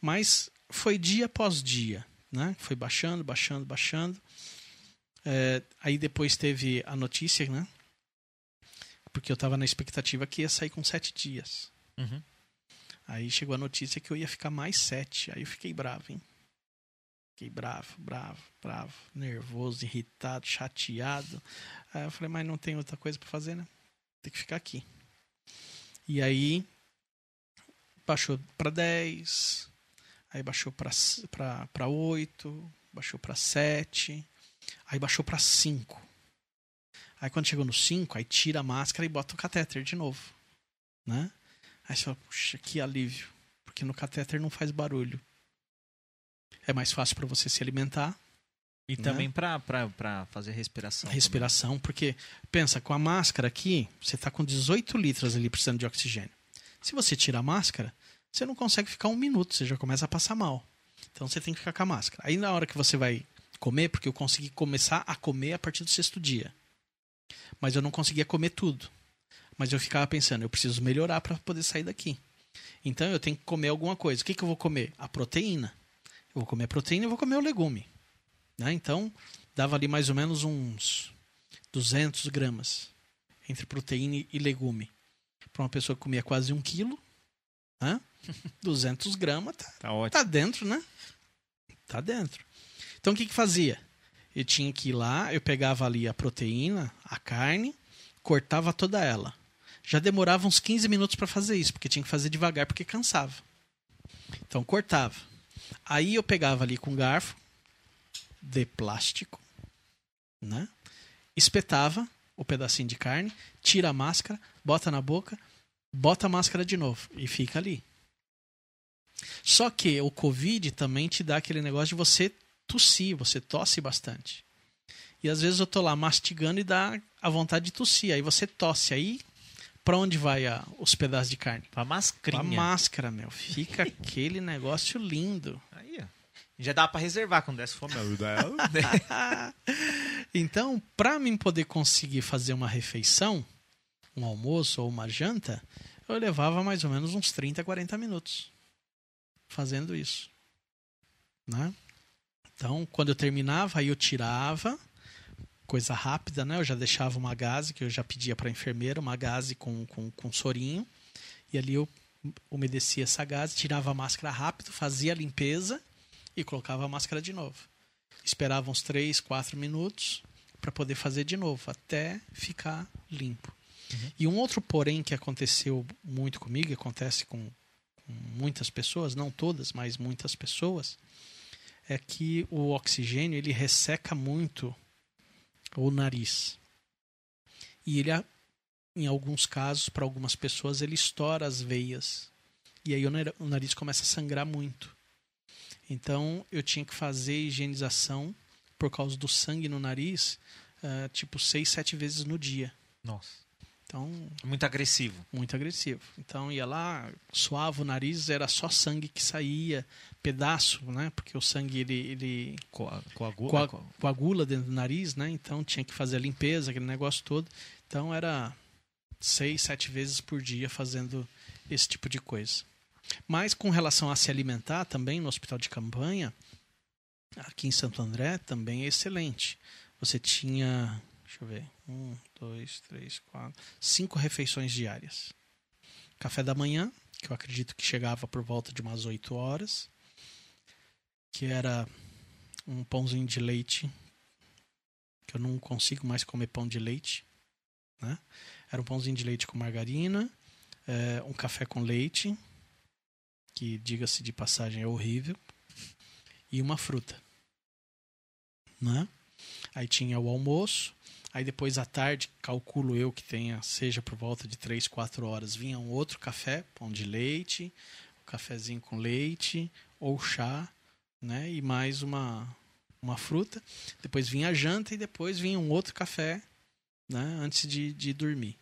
S4: Mas foi dia após dia, né? Foi baixando, baixando, baixando. É, aí depois teve a notícia, né? Porque eu tava na expectativa que ia sair com sete dias.
S2: Uhum.
S4: Aí chegou a notícia que eu ia ficar mais sete. Aí eu fiquei bravo, hein? Fiquei bravo, bravo, bravo, nervoso, irritado, chateado. Aí eu falei, mas não tem outra coisa pra fazer, né? Tem que ficar aqui. E aí baixou pra 10, aí baixou pra 8, baixou pra 7, aí baixou pra 5. Aí quando chegou no 5, aí tira a máscara e bota o catéter de novo, né? Aí você fala, puxa, que alívio, porque no catéter não faz barulho. É mais fácil pra você se alimentar,
S2: E
S4: Né?
S2: também pra fazer respiração.
S4: respiração, porque pensa, com a máscara aqui, você tá com 18 litros ali precisando de oxigênio. Se você tira a máscara, você não consegue ficar um minuto, você já começa a passar mal. Então você tem que ficar com a máscara. Aí na hora que você vai comer, porque eu consegui começar a comer a partir do sexto dia. Mas eu não conseguia comer tudo. Mas eu ficava pensando, eu preciso melhorar para poder sair daqui. Então eu tenho que comer alguma coisa. O que, que eu vou comer? A proteína. Eu vou comer a proteína e vou comer o legume. Né? Então, dava ali mais ou menos uns 200 gramas entre proteína e legume. Para uma pessoa que comia quase um quilo, né? *laughs* 200 gramas tá,
S2: Tá ótimo.
S4: tá dentro, né? Tá dentro. Então, o que que fazia? Eu tinha que ir lá, eu pegava ali a proteína, a carne, cortava toda ela. Já demorava uns 15 minutos para fazer isso, porque tinha que fazer devagar, porque cansava. Então, cortava. Aí eu pegava ali com garfo, de plástico, né? Espetava o pedacinho de carne, tira a máscara, bota na boca, bota a máscara de novo e fica ali. Só que o Covid também te dá aquele negócio de você tossir, você tosse bastante. E às vezes eu tô lá mastigando e dá a vontade de tossir. Aí você tosse. Aí, pra onde vai a- os pedaços de carne?
S2: Pra
S4: Pra
S2: mascarinha.
S4: máscara, meu. Fica *laughs* aquele negócio lindo.
S2: Já dá pra reservar quando desse fome. *laughs* *laughs*
S4: então, para mim poder conseguir fazer uma refeição, um almoço ou uma janta, eu levava mais ou menos uns 30, 40 minutos fazendo isso. Né? Então, quando eu terminava, aí eu tirava, coisa rápida, né? Eu já deixava uma gaze, que eu já pedia para a enfermeira, uma gaze com, com, com sorinho. E ali eu umedecia essa gaze, tirava a máscara rápido, fazia a limpeza e colocava a máscara de novo. Esperava uns 3, 4 minutos para poder fazer de novo, até ficar limpo. E um outro porém que aconteceu muito comigo, e acontece com, com muitas pessoas, não todas, mas muitas pessoas, é que o oxigênio ele resseca muito o nariz. E ele, em alguns casos, para algumas pessoas, ele estoura as veias. E aí o nariz começa a sangrar muito. Então eu tinha que fazer higienização por causa do sangue no nariz, ah, tipo seis, sete vezes no dia.
S2: Nossa.
S4: Então,
S2: Muito agressivo.
S4: muito agressivo. Então ia lá, suava o nariz, era só sangue que saía, pedaço, né? Porque o sangue ele, ele
S2: Coa- Coagula.
S4: coa-
S2: co-
S4: coagula dentro do nariz, né? Então tinha que fazer a limpeza, aquele negócio todo. Então era seis, sete vezes por dia fazendo esse tipo de coisa. Mas com relação a se alimentar também no hospital de campanha, aqui em Santo André também é excelente. Você tinha, deixa eu ver, um, dois, três, quatro, cinco refeições diárias. Café da manhã, que eu acredito que chegava por volta de umas 8 horas, que era um pãozinho de leite, que eu não consigo mais comer pão de leite, né? Era um pãozinho de leite com margarina, eh, um café com leite, que diga-se de passagem é horrível, e uma fruta, né? Aí tinha o almoço, aí depois à tarde, calculo eu que tenha, seja por volta de 3, 4 horas, vinha um outro café, pão de leite, um cafezinho com leite, ou chá, né? E mais uma, uma fruta. Depois vinha a janta e depois vinha um outro café, né? Antes de, de dormir.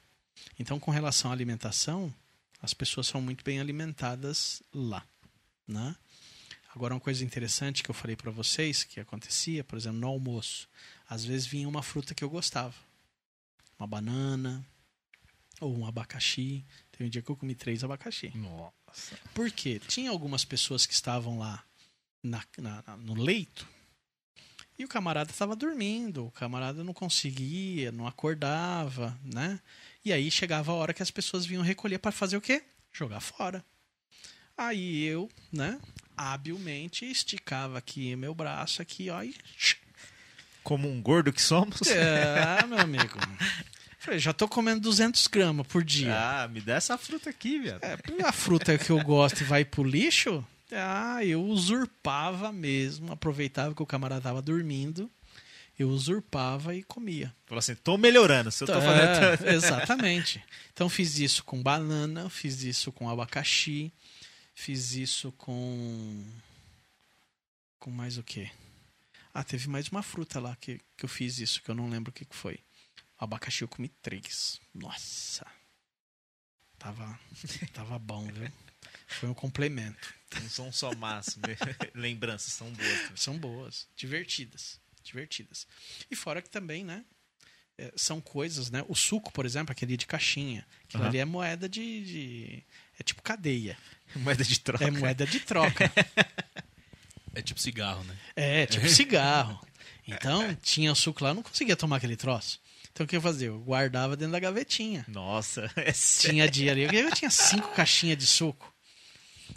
S4: Então, com relação à alimentação, as pessoas são muito bem alimentadas lá, né? Agora, uma coisa interessante que eu falei para vocês que acontecia, por exemplo, no almoço, às vezes vinha uma fruta que eu gostava, uma banana ou um abacaxi. Tem um dia que eu comi três abacaxi.
S2: Nossa.
S4: Por quê? Tinha algumas pessoas que estavam lá na- na- no leito e o camarada estava dormindo, o camarada não conseguia, não acordava, né? E aí chegava a hora que as pessoas vinham recolher para fazer o quê? Jogar fora. Aí eu, né, habilmente esticava aqui meu braço aqui, ó, e
S2: Como um gordo que somos.
S4: é, *laughs* meu amigo. Falei, já tô comendo 200 gramas por dia.
S2: Ah, me dá essa fruta aqui, viado.
S4: É, a fruta que eu gosto e vai pro lixo, ah, eu usurpava mesmo, aproveitava que o camarada tava dormindo, eu usurpava e comia.
S2: Falou assim, tô melhorando. Se eu tô fazendo.
S4: É, exatamente. Então fiz isso com banana, fiz isso com abacaxi, fiz isso com com mais o quê? Ah, teve mais uma fruta lá que, que eu fiz isso, que eu não lembro o que, que foi. Abacaxi eu comi três. Nossa. Tava, tava bom, viu? Foi um complemento.
S2: Não são só más *laughs* lembranças, são boas.
S4: São boas, divertidas, divertidas. E fora que também, né? é, são coisas, né? O suco, por exemplo, aquele de caixinha. Aquilo
S2: Aham.
S4: ali é moeda de, de- É tipo cadeia. *laughs*
S2: Moeda de troca.
S4: É moeda de troca. *laughs*
S3: É tipo cigarro, né?
S4: É, tipo *laughs* cigarro. Então, tinha suco lá, eu não conseguia tomar aquele troço. Então, o que eu fazia? Eu guardava dentro da gavetinha.
S2: Nossa, é sério.
S4: Tinha dia ali. Eu tinha cinco caixinhas de suco.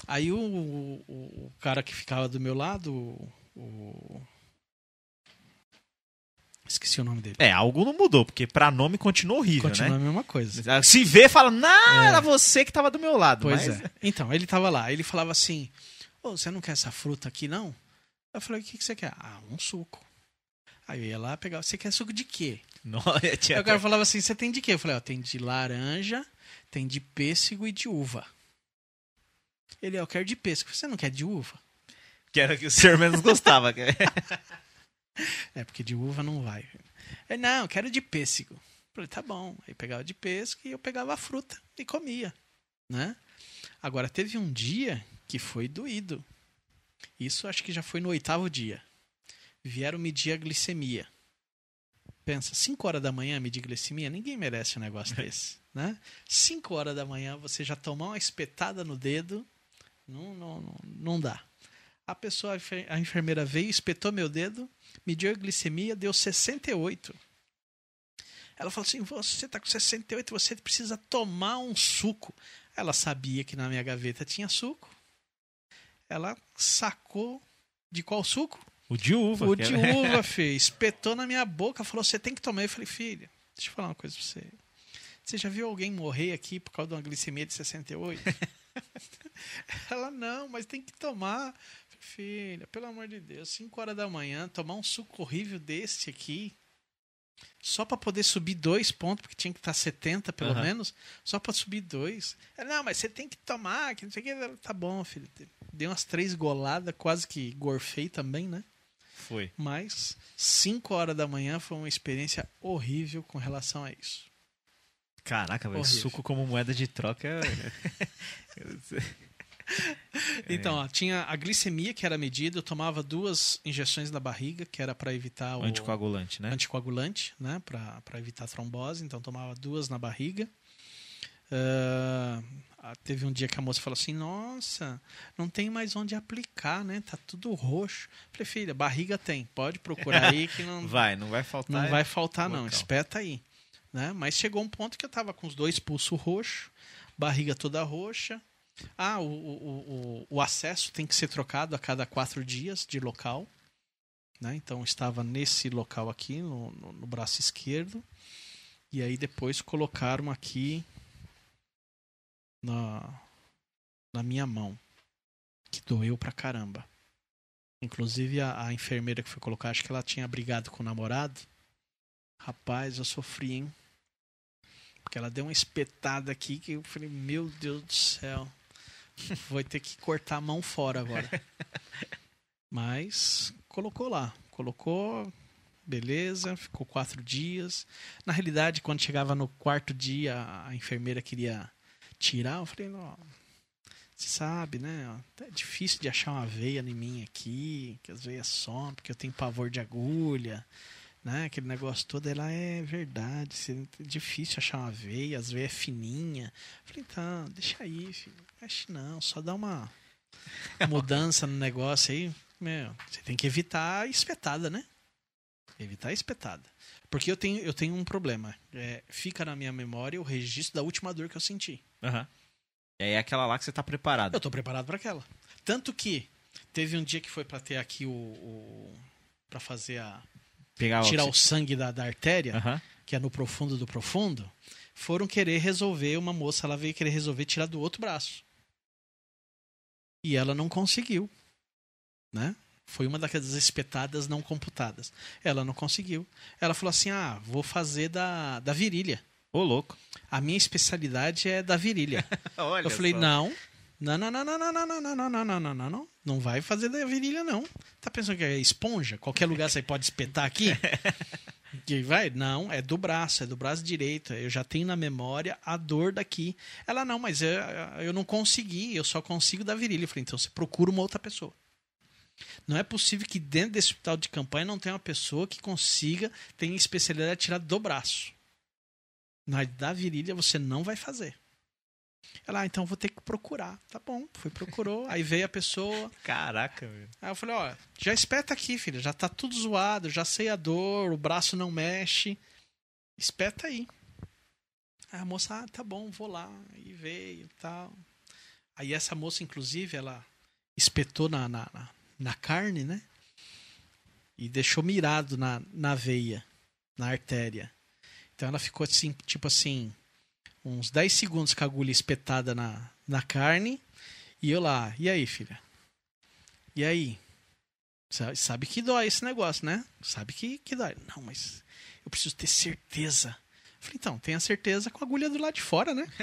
S4: Aí o, o, o cara que ficava do meu lado, o- o. Esqueci o nome dele.
S2: É, algo não mudou, porque pra nome continua horrível,
S4: Continua
S2: né?
S4: a mesma coisa.
S2: Se vê, fala, não, era você que tava do meu lado.
S4: Pois
S2: mas...
S4: é. Então, ele tava lá. Ele falava assim: Ô, você não quer essa fruta aqui, não? Eu falei: O que, que você quer? Ah, um suco. Aí eu ia lá pegava: Você quer suco de quê?
S2: Não, *laughs* tinha
S4: Aí o cara falava assim: Você tem de quê? Eu falei: Ó, tem de laranja, tem de pêssego e de uva. Ele: Eu quero de pêssego. Você não quer de uva?
S2: que era que o senhor menos gostava. *laughs*
S4: É, porque de uva não vai. Ele: Não, eu quero de pêssego. Eu falei: Tá bom. Aí pegava de pêssego e eu pegava a fruta e comia, né? Agora, teve um dia que foi doído. Isso acho que já foi no oitavo dia. Vieram medir a glicemia. Pensa, 5 horas da manhã medir glicemia? Ninguém merece um negócio desse, *laughs* né? 5 horas da manhã você já tomar uma espetada no dedo, não, não, não, não dá. A pessoa, a enfer- a enfermeira veio, espetou meu dedo, mediu a glicemia, deu 68. Ela falou assim: Você tá com 68, você precisa tomar um suco. Ela sabia que na minha gaveta tinha suco. Ela sacou de qual suco?
S2: O de uva.
S4: O de
S2: é-
S4: uva, *laughs* filho. Espetou na minha boca, falou: Você tem que tomar. Eu falei: Filha, deixa eu falar uma coisa pra você. Você já viu alguém morrer aqui por causa de uma glicemia de 68? *laughs* Ela: Não, mas tem que tomar. Filha, pelo amor de Deus, 5 horas da manhã, tomar um suco horrível desse aqui. Só pra poder subir dois pontos, porque tinha que estar 70 pelo
S2: Aham.
S4: menos. Só pra subir dois. Ela, não, mas você tem que tomar, que não sei o que. Tá bom, filho. Dei umas três goladas, quase que gorfei também, né?
S2: Foi.
S4: Mas 5 horas da manhã foi uma experiência horrível com relação a isso.
S2: Caraca, velho. Suco como moeda de troca. *laughs* *laughs*
S4: Então, ó, tinha a glicemia que era medida, eu tomava duas injeções na barriga, que era para evitar o
S2: Anticoagulante, né?
S4: anticoagulante, né, para evitar trombose, então tomava duas na barriga. Ah, teve um dia que a moça falou assim: Nossa, não tem mais onde aplicar, né? Tá tudo roxo. Falei, filha, barriga tem, pode procurar aí que não, *laughs*
S2: Vai, não vai faltar.
S4: Não vai faltar, não.
S2: local.
S4: Espeta aí. Né? Mas chegou um ponto que eu tava com os dois pulsos roxos, barriga toda roxa. Ah, o, o, o, acesso tem que ser trocado a cada quatro dias de local. Né? Então estava nesse local aqui, no, no, no braço esquerdo. E aí depois colocaram aqui na, na minha mão. Que doeu pra caramba. Inclusive a, a enfermeira que foi colocar, acho que ela tinha brigado com o namorado. Rapaz, eu sofri, hein? Porque ela deu uma espetada aqui que eu falei, meu Deus do céu. *laughs* Vou ter que cortar a mão fora agora. *laughs* Mas colocou lá. Colocou, beleza, ficou quatro dias. Na realidade, quando chegava no quarto dia, a enfermeira queria tirar. Eu falei, não, você sabe, né? É difícil de achar uma veia em mim aqui, que as veias somem, porque eu tenho pavor de agulha né? Aquele negócio todo, ela é verdade. É difícil achar uma veia, as veias é fininha. Falei, então, deixa aí, filho. Mexe não, só dá uma *laughs* mudança no negócio aí. Meu, você tem que evitar a espetada, né? Evitar a espetada. Porque eu tenho, eu tenho um problema. É, fica na minha memória o registro da última dor que eu senti.
S2: E aí é aquela lá que você tá preparado.
S4: Eu tô preparado para aquela. Tanto que teve um dia que foi para ter aqui o, o para fazer a
S2: Pegar
S4: tirar o sangue da, da artéria.
S2: Aham.
S4: que é no profundo do profundo, foram querer resolver, uma moça, ela veio querer resolver tirar do outro braço. E ela não conseguiu, né? Foi uma daquelas espetadas não computadas. Ela não conseguiu. Ela falou assim: "Ah, vou fazer da, da virilha.
S2: Ô, louco.
S4: A minha especialidade é da virilha". *laughs* Eu falei: "Não. Não, não, não, não, não, não, não, não, não, não, não, não, não, não. Não vai fazer da virilha, não. Tá pensando que é esponja? Qualquer lugar você pode espetar aqui? Que vai? Não, é do braço, é do braço direito. Eu já tenho na memória a dor daqui. Ela, não, mas eu, eu não consegui, eu só consigo da virilha. Eu falei, então você procura uma outra pessoa. Não é possível que dentro desse hospital de campanha não tenha uma pessoa que consiga, tenha especialidade de tirar do braço. Na da virilha você não vai fazer. Ela, ah, então vou ter que procurar. Tá bom, foi, procurou. Aí veio a pessoa. *laughs*
S2: Caraca, velho.
S4: Aí eu falei, ó, já espeta aqui, filha. Já tá tudo zoado, já sei a dor, o braço não mexe. Espeta aí. Aí a moça, ah, tá bom, vou lá. E veio e tal. Aí essa moça, inclusive, ela espetou na, na, na, na carne, né? E deixou mirado na, na veia, na artéria. Então ela ficou assim, tipo assim, uns 10 segundos com a agulha espetada na, na carne. E eu lá, e aí, filha? E aí? Sabe, sabe que dói esse negócio, né? Sabe que, que dói. Não, mas eu preciso ter certeza. Eu falei, então, tenha certeza com a agulha do lado de fora, né? *laughs*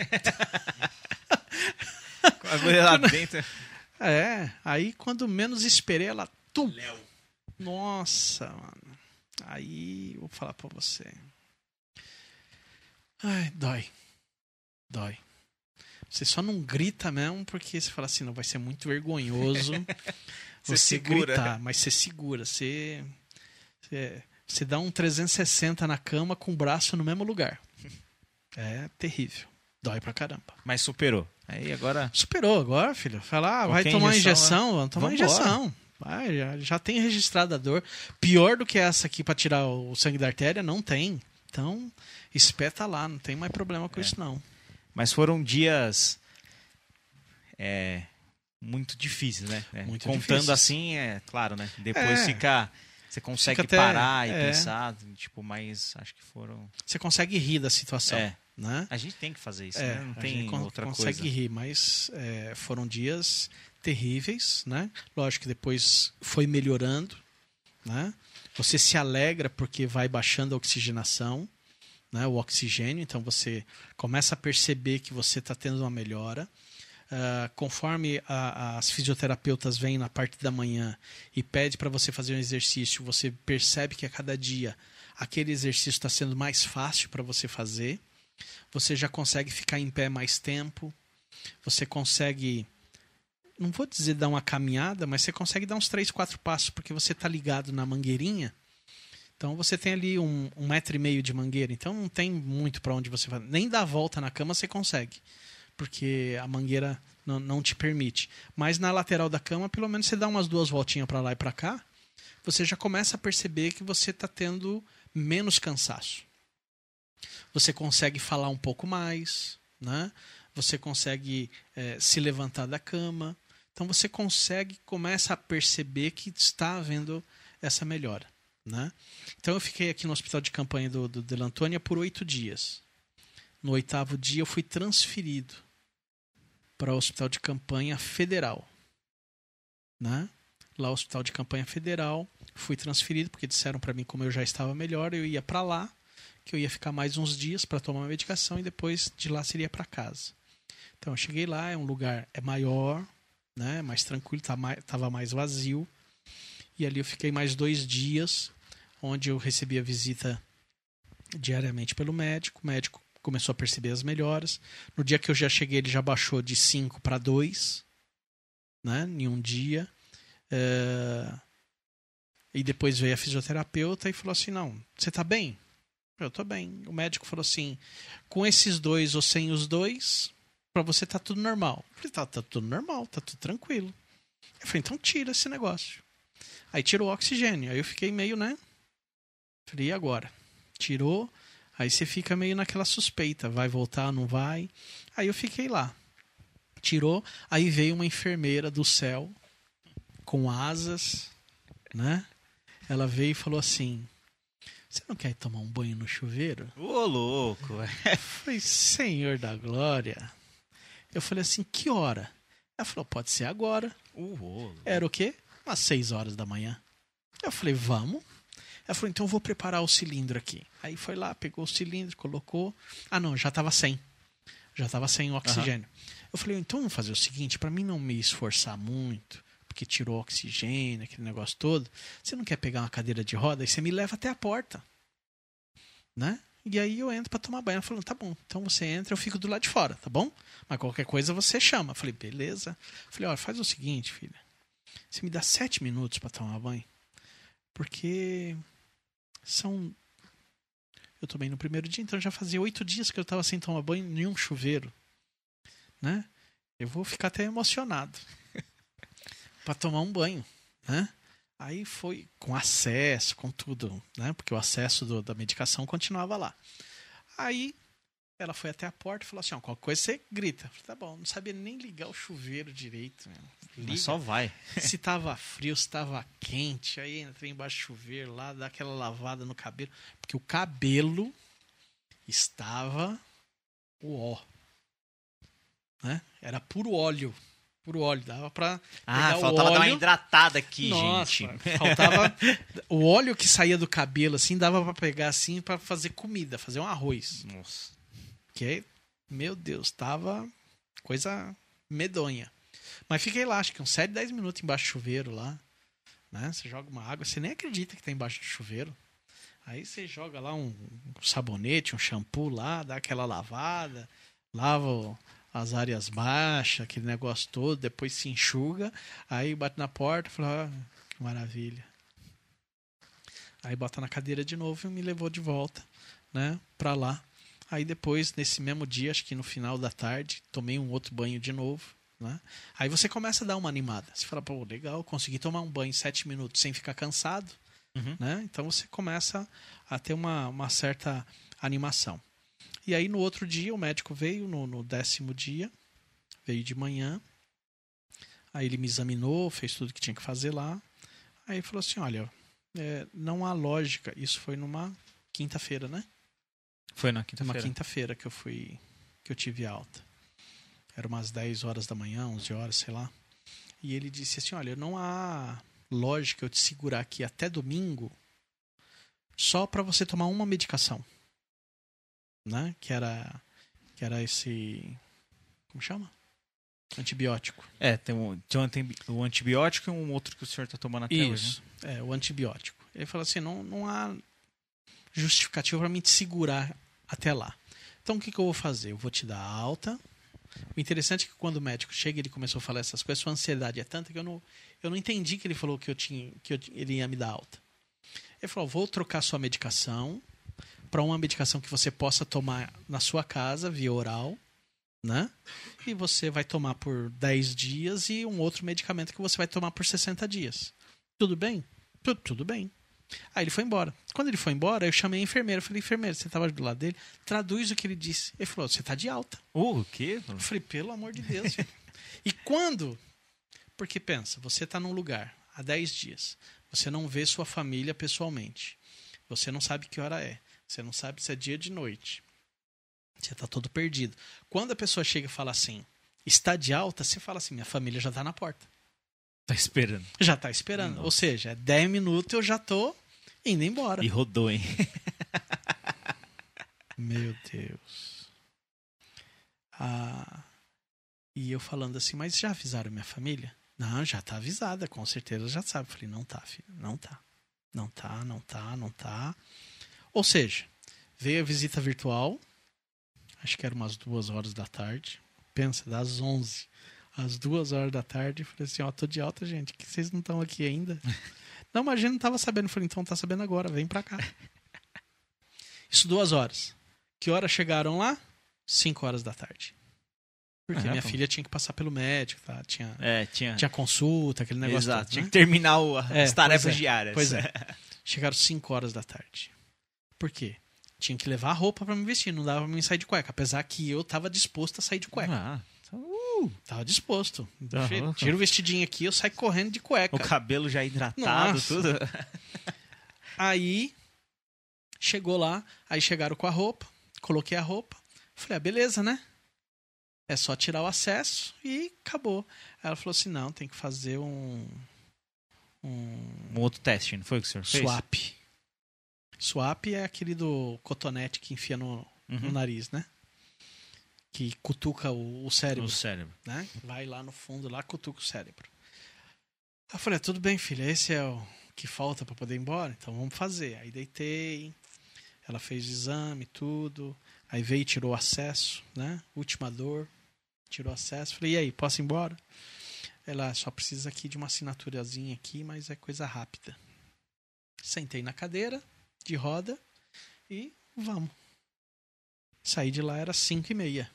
S2: Com a agulha lá dentro.
S4: É, aí quando menos esperei, ela. Tum! Nossa, mano. Aí, vou falar pra você. Ai, dói. Dói. Você só não grita mesmo porque você fala assim, não vai ser muito vergonhoso *laughs*
S2: Você
S4: você,
S2: segura.
S4: gritar, mas você segura, você, você você dá um 360 na cama com o braço no mesmo lugar. É terrível. Dói pra caramba.
S2: Mas superou. Aí agora.
S4: Superou agora, filho. Fala, ah, vai tomar
S2: injeção,
S4: injeção, vamos tomar injeção. Vai, já, já tem registrado a dor. Pior do que essa aqui pra tirar o sangue da artéria, não tem. Então, espeta lá, não tem mais problema com
S2: É.
S4: isso, não.
S2: Mas foram dias. É. Muito difíceis, né? É,
S4: Muito
S2: Contando
S4: difíceis.
S2: assim, é claro, né? Depois
S4: É.
S2: fica. Você consegue
S4: Fica até-
S2: parar e
S4: é.
S2: pensar, tipo, mas acho que foram.
S4: Você consegue rir da situação,
S2: É.
S4: né?
S2: A gente tem que fazer isso,
S4: É,
S2: né? Não tem
S4: con-
S2: outra
S4: consegue
S2: coisa.
S4: rir, mas é, foram dias terríveis, né? Lógico que depois foi melhorando, né? Você se alegra porque vai baixando a oxigenação, né? O oxigênio, então você começa a perceber que você está tendo uma melhora. Ah, conforme a- as fisioterapeutas vêm na parte da manhã e pede para você fazer um exercício, você percebe que a cada dia aquele exercício está sendo mais fácil para você fazer você já consegue ficar em pé mais tempo, você consegue, não vou dizer dar uma caminhada, mas você consegue dar uns três, quatro passos, porque você está ligado na mangueirinha. Então você tem ali um, um metro e meio de mangueira, então não tem muito para onde você vai. Nem dar a volta na cama você consegue, porque a mangueira não, te permite. Mas na lateral da cama, pelo menos você dá umas duas voltinhas para lá e para cá, você já começa a perceber que você está tendo menos cansaço você consegue falar um pouco mais, né? Você consegue eh, se levantar da cama. Então você consegue, começa a perceber que está havendo essa melhora, né? Então eu fiquei aqui no hospital de campanha do, do Delantônia por oito dias. No oitavo dia eu fui transferido para o hospital de campanha federal, né? Lá o hospital de campanha federal, fui transferido porque disseram para mim como eu já estava melhor, eu ia para lá que eu ia ficar mais uns dias para tomar a medicação e depois de lá seria para casa. Então eu cheguei lá, é um lugar é maior, né, mais tranquilo, tá mais, tava mais vazio. E ali eu fiquei mais dois dias, onde eu recebia visita diariamente pelo médico. O médico começou a perceber as melhoras. No dia que eu já cheguei, ele já baixou de 5 para 2, né, em um dia. É, E depois veio a fisioterapeuta e falou assim: Não, você tá bem? Eu tô bem. O médico falou assim: com esses dois ou sem os dois, pra você tá tudo normal. Eu falei: tá, tá tudo normal, tá tudo tranquilo. Eu falei: então tira esse negócio. Aí tirou o oxigênio. Aí eu fiquei meio, né? Falei: e agora? Tirou. Aí você fica meio naquela suspeita: vai voltar, não vai? Aí eu fiquei lá. Tirou. Aí veio uma enfermeira do céu com asas, né? Ela veio e falou assim: Você não quer tomar um banho no chuveiro?
S2: Ô, louco.
S4: Eu falei, Senhor da Glória. Eu falei assim, que hora? Ela falou, pode ser agora.
S2: Uou.
S4: Era o quê? Umas 6 horas da manhã. Eu falei, vamos. Ela falou, então eu vou preparar o cilindro aqui. Aí foi lá, pegou o cilindro, colocou. Ah, não, já tava sem. Já tava sem oxigênio. Eu falei, então vamos fazer o seguinte, para mim não me esforçar muito, porque tirou oxigênio, aquele negócio todo. Você não quer pegar uma cadeira de roda e você me leva até a porta. Né? E aí eu entro para tomar banho. Ela falou, tá bom, então você entra, eu fico do lado de fora, tá bom? Mas qualquer coisa você chama. Eu falei, beleza. Eu falei, olha, faz o seguinte, filha. Você me dá sete minutos para tomar banho. Porque são. Eu tomei no primeiro dia, então já fazia oito dias que eu tava sem tomar banho nenhum chuveiro. Né? Eu vou ficar até emocionado. *laughs* para tomar um banho, né? Aí foi com acesso, com tudo, né? Porque o acesso do- da medicação continuava lá. Aí ela foi até a porta e falou assim: ó, qualquer coisa você grita. Falei, tá bom, não sabia nem ligar o chuveiro direito. Liga.
S2: Mas só vai. *laughs*
S4: Se tava frio, se tava quente, aí entrei embaixo do chuveiro lá, dá aquela lavada no cabelo. Porque o cabelo estava o ó. Né? Era puro óleo. Puro óleo. Dava pra.
S2: Ah, faltava dar uma
S4: óleo.
S2: hidratada aqui,
S4: Nossa,
S2: gente.
S4: faltava. *laughs* o óleo que saía do cabelo, assim, dava pra pegar assim pra fazer comida, fazer um arroz.
S2: Nossa.
S4: Que, meu Deus, tava coisa medonha. Mas fiquei lá, acho que uns 7, 10 minutos embaixo do chuveiro lá. Né? Você joga uma água, você nem acredita que tá embaixo do chuveiro. Aí você joga lá um sabonete, um shampoo lá, dá aquela lavada, lava o- as áreas baixas, aquele negócio todo, depois se enxuga, aí bate na porta e fala, ah, que maravilha. Aí bota na cadeira de novo e me levou de volta, né, pra lá. Aí depois, nesse mesmo dia, acho que no final da tarde, tomei um outro banho de novo. Né? Aí você começa a dar uma animada. Você fala, pô, legal, consegui tomar um banho em sete minutos sem ficar cansado.
S2: Uhum.
S4: Né? Então você começa a ter uma, uma certa animação. E aí no outro dia o médico veio, no, no décimo dia, veio de manhã. Aí ele me examinou, fez tudo que tinha que fazer lá. Aí ele falou assim: olha, é, não há lógica. Isso foi numa quinta-feira, né?
S2: Foi na
S4: Uma
S2: quinta-feira.
S4: quinta-feira que eu fui. que eu tive alta. Era umas 10 horas da manhã, 11 horas, sei lá. E ele disse assim: olha, não há lógica eu te segurar aqui até domingo só para você tomar uma medicação. Né? Que era. Que era esse. Como chama? Antibiótico.
S2: É, tem um, tem um o antibiótico e um outro que o senhor tá tomando até hoje. né?
S4: Isso. É, o antibiótico. Ele falou assim: não, não há justificativa para te segurar até lá. Então o que, que eu vou fazer? Eu vou te dar alta. O interessante é que quando o médico chega ele começou a falar essas coisas, sua ansiedade é tanta que eu não, eu não entendi que ele falou que, eu tinha, que eu, ele ia me dar alta. Ele falou: vou trocar sua medicação para uma medicação que você possa tomar na sua casa, via oral, né? E você vai tomar por 10 dias e um outro medicamento que você vai tomar por 60 dias. Tudo bem? Tudo, tudo bem. Aí ele foi embora. Quando ele foi embora, eu chamei a enfermeira. Eu falei, enfermeira, você estava do lado dele? Traduz o que ele disse. Ele falou, você está de alta.
S2: Uh, o quê?
S4: Eu falei, pelo amor de Deus. e quando? Porque pensa, você está num lugar há 10 dias. Você não vê sua família pessoalmente. Você não sabe que hora é. Você não sabe se é dia de noite. Você está todo perdido. Quando a pessoa chega e fala assim, está de alta, você fala assim, minha família já está na porta.
S2: Tá esperando.
S4: Já está esperando. Ou seja, é 10 minutos eu já tô indo embora.
S2: E rodou, hein? *laughs*
S4: Meu Deus. Ah, e eu falando assim, mas já avisaram minha família? Não, já tá avisada, com certeza já sabe. Falei, não tá, filho, não tá. Não tá, não tá, não tá. Ou seja, veio a visita virtual, acho que era umas duas horas da tarde. Pensa, das 11 às duas horas da tarde. Falei assim, ó, tô de alta, gente, que vocês não estão aqui ainda? *laughs* não, mas a gente não tava sabendo. Falei, então tá sabendo agora, vem pra cá. *laughs* Isso duas horas. Que hora chegaram lá? Cinco horas da tarde. Porque
S2: Ah,
S4: minha
S2: pô.
S4: filha tinha que passar pelo médico, tá? Tinha,
S2: É, tinha.
S4: tinha consulta, aquele negócio.
S2: Exato,
S4: todo,
S2: tinha
S4: né?
S2: que terminar o-
S4: É,
S2: as tarefas
S4: pois é,
S2: diárias.
S4: Pois é. *laughs* Chegaram 5 horas da tarde. Por quê? Tinha que levar a roupa pra me vestir, não dava pra mim sair de cueca. Apesar que eu tava disposto a sair de cueca.
S2: Ah,
S4: Tava disposto.
S2: Aham.
S4: Tira o vestidinho aqui, eu saio correndo de cueca.
S2: o cabelo já hidratado,
S4: Nossa.
S2: tudo. *laughs*
S4: Aí chegou lá, aí chegaram com a roupa, coloquei a roupa. Falei, ah, beleza, né? É só tirar o acesso e acabou. Ela falou assim: não, tem que fazer um. Um
S2: Um outro teste, não foi o que o senhor fez?
S4: swap. Swap é aquele do cotonete que enfia no, no
S2: Uhum.
S4: nariz, né? Que cutuca o, o cérebro
S2: No cérebro.
S4: né? Vai lá no fundo, lá cutuca o cérebro. Aí eu falei, tudo bem, filha, esse é o que falta para poder ir embora, então vamos fazer. Aí deitei, ela fez o exame, tudo, aí veio e tirou o acesso, né? Última dor, tirou o acesso. Falei, e aí, posso ir embora? Ela só precisa aqui de uma assinaturazinha aqui, mas é coisa rápida. Sentei na cadeira de roda e vamos. Saí de lá era 5 e meia.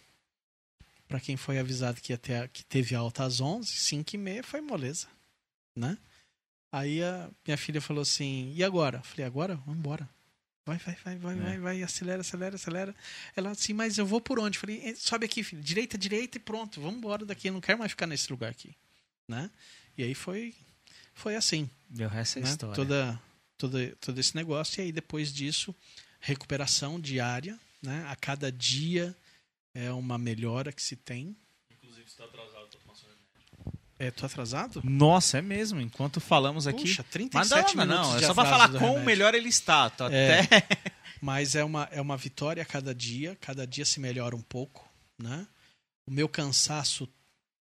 S4: Pra quem foi avisado que, ia ter, a- que teve alta às 11, 5 e meia foi moleza, né? Aí a minha filha falou assim, e agora? Eu falei, agora? Vamos embora. Vai, vai, vai, vai,
S2: É.
S4: vai, vai, acelera, acelera, acelera. Ela assim, mas eu vou por onde? Eu falei, "Eh, sobe aqui, filho, direita, direita e pronto, vamos embora daqui, eu não quero mais ficar nesse lugar aqui, né? E aí foi, foi assim,
S2: Deu essa
S4: né?
S2: história.
S4: Toda, toda, todo esse negócio. E aí, depois disso, recuperação diária. Né? A cada dia é uma melhora que se tem.
S3: Inclusive, você tá atrasado pra tomar seu remédio.
S4: É, tô atrasado?
S2: Nossa, é mesmo. Enquanto falamos aqui.
S4: Puxa,
S2: Mas
S4: 37
S2: não,
S4: minutos
S2: não, é
S4: de
S2: só pra
S4: atraso
S2: falar quão
S4: remédio.
S2: melhor ele está. Tô
S4: É.
S2: até... *laughs*
S4: Mas é uma, é uma vitória a cada dia. Cada dia se melhora um pouco. Né? O meu cansaço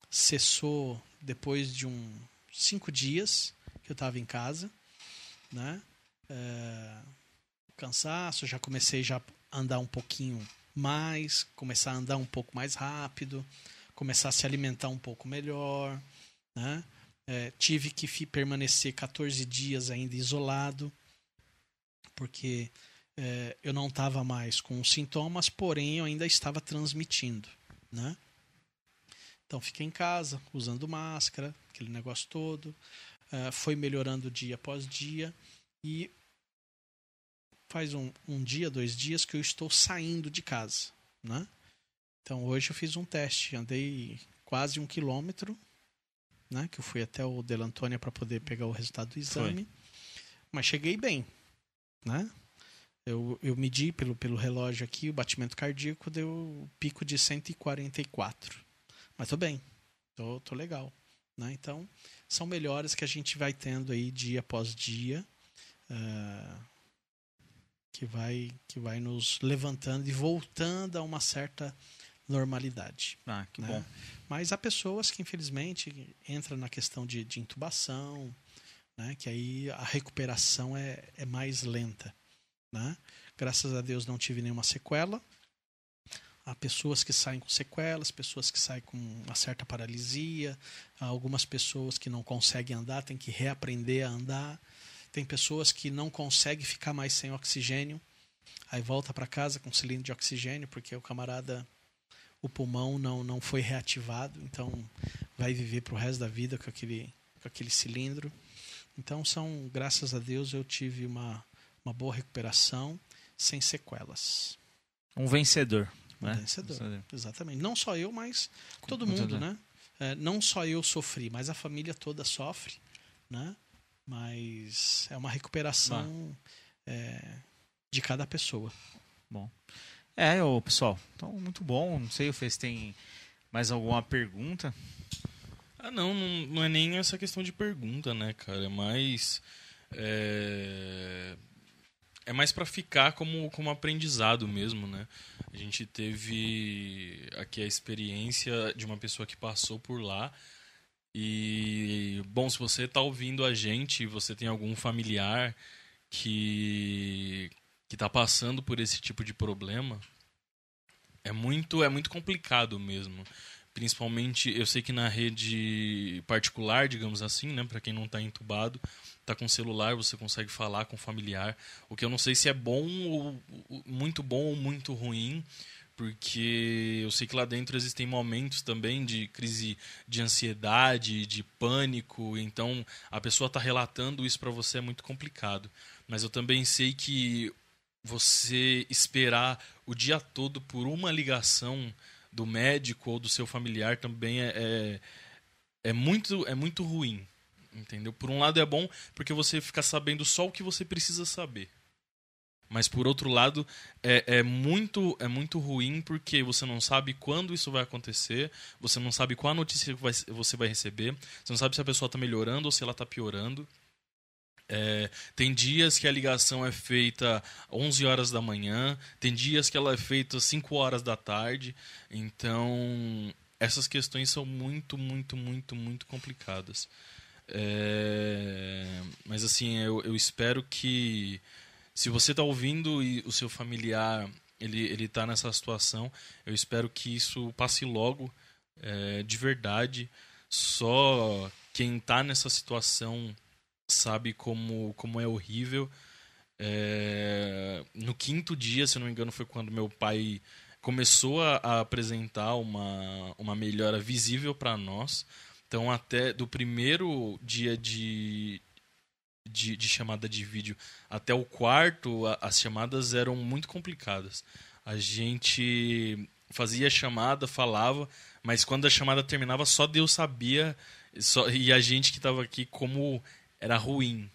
S4: cessou depois de um cinco dias que eu estava em casa. Né? É, cansaço, já comecei já a andar um pouquinho mais, começar a andar um pouco mais rápido, começar a se alimentar um pouco melhor. Né? É, tive que permanecer 14 dias ainda isolado, porque é, eu não estava mais com sintomas, porém eu ainda estava transmitindo, né? Então fiquei em casa, usando máscara, aquele negócio todo. Uh, foi melhorando dia após dia. E faz um, um dia, dois dias que eu estou saindo de casa, né? Então hoje eu fiz um teste, andei quase um quilômetro, né? Que eu fui até o Delantônia para poder pegar o resultado do exame. Foi. Mas cheguei bem, né? Eu, eu medi pelo, pelo relógio aqui, o batimento cardíaco deu pico de 144. Mas tô bem, tô, tô legal. Né? Então, são melhoras que a gente vai tendo aí dia após dia, uh, que, vai, que vai nos levantando e voltando a uma certa normalidade.
S2: Ah, que
S4: né?
S2: bom.
S4: Mas há pessoas que, infelizmente, entram na questão de, de intubação, né? que aí a recuperação é, é mais lenta. Né? Graças a Deus não tive nenhuma sequela. Há pessoas que saem com sequelas, pessoas que saem com uma certa paralisia, há algumas pessoas que não conseguem andar, têm que reaprender a andar. Tem pessoas que não conseguem ficar mais sem oxigênio, aí volta para casa com cilindro de oxigênio, porque o camarada, o pulmão não, não foi reativado, então vai viver para o resto da vida com aquele, com aquele cilindro. Então são, graças a Deus, eu tive uma, uma boa recuperação sem sequelas.
S2: Um vencedor.
S4: Um
S2: né?
S4: vencedor. vencedor. Exatamente. Não só eu, mas todo mundo, né? É, não só eu sofri, mas a família toda sofre, né? Mas é uma recuperação é, de cada pessoa.
S2: Bom. É, ô, pessoal, então muito bom. Não sei se tem mais alguma pergunta.
S3: Ah, não, não, não é nem essa questão de pergunta, né, cara? É mais. É é mais para ficar como, como aprendizado mesmo, né? A gente teve aqui a experiência de uma pessoa que passou por lá. E, bom, se você está ouvindo a gente e você tem algum familiar que que está passando por esse tipo de problema, é muito é muito complicado mesmo. Principalmente, eu sei que na rede particular, digamos assim, né, para quem não está entubado, tá com celular, você consegue falar com o familiar. O que eu não sei se é bom ou muito bom ou muito ruim, porque eu sei que lá dentro existem momentos também de crise de ansiedade, de pânico, então a pessoa está relatando isso para você é muito complicado. Mas eu também sei que você esperar o dia todo por uma ligação do médico ou do seu familiar também é, é, é muito, é muito ruim Entendeu? Por um lado é bom porque você fica sabendo só o que você precisa saber. Mas por outro lado, é, é, muito, é muito ruim porque você não sabe quando isso vai acontecer, você não sabe qual a notícia que vai, você vai receber, você não sabe se a pessoa está melhorando ou se ela está piorando. É, tem dias que a ligação é feita 11 horas da manhã, tem dias que ela é feita 5 horas da tarde. Então, essas questões são muito, muito, muito, muito complicadas. É... Mas assim, eu, eu espero que se você está ouvindo e o seu familiar ele ele está nessa situação, eu espero que isso passe logo, é, de verdade. Só quem está nessa situação sabe como como é horrível. É... No quinto dia, se não me engano, foi quando meu pai começou a, a apresentar uma, uma melhora visível para nós. Então, até do primeiro dia de, de, de, chamada de vídeo até o quarto, a, as chamadas eram muito complicadas. A gente fazia chamada, falava, mas quando a chamada terminava, só Deus sabia, só, e a gente que estava aqui, como era ruim.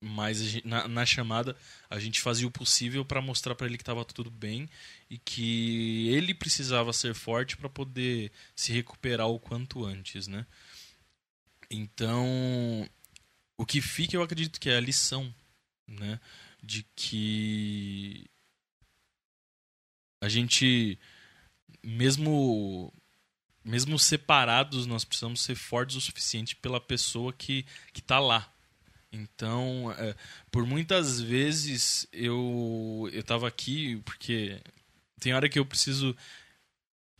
S3: Mas gente, na, na, chamada a gente fazia o possível para mostrar para ele que estava tudo bem e que ele precisava ser forte para poder se recuperar o quanto antes, né? Então, o que fica, eu acredito que é a lição, né? De que a gente, mesmo mesmo separados, nós precisamos ser fortes o suficiente pela pessoa que que está lá, então, é, por muitas vezes eu eu estava aqui porque tem hora que eu preciso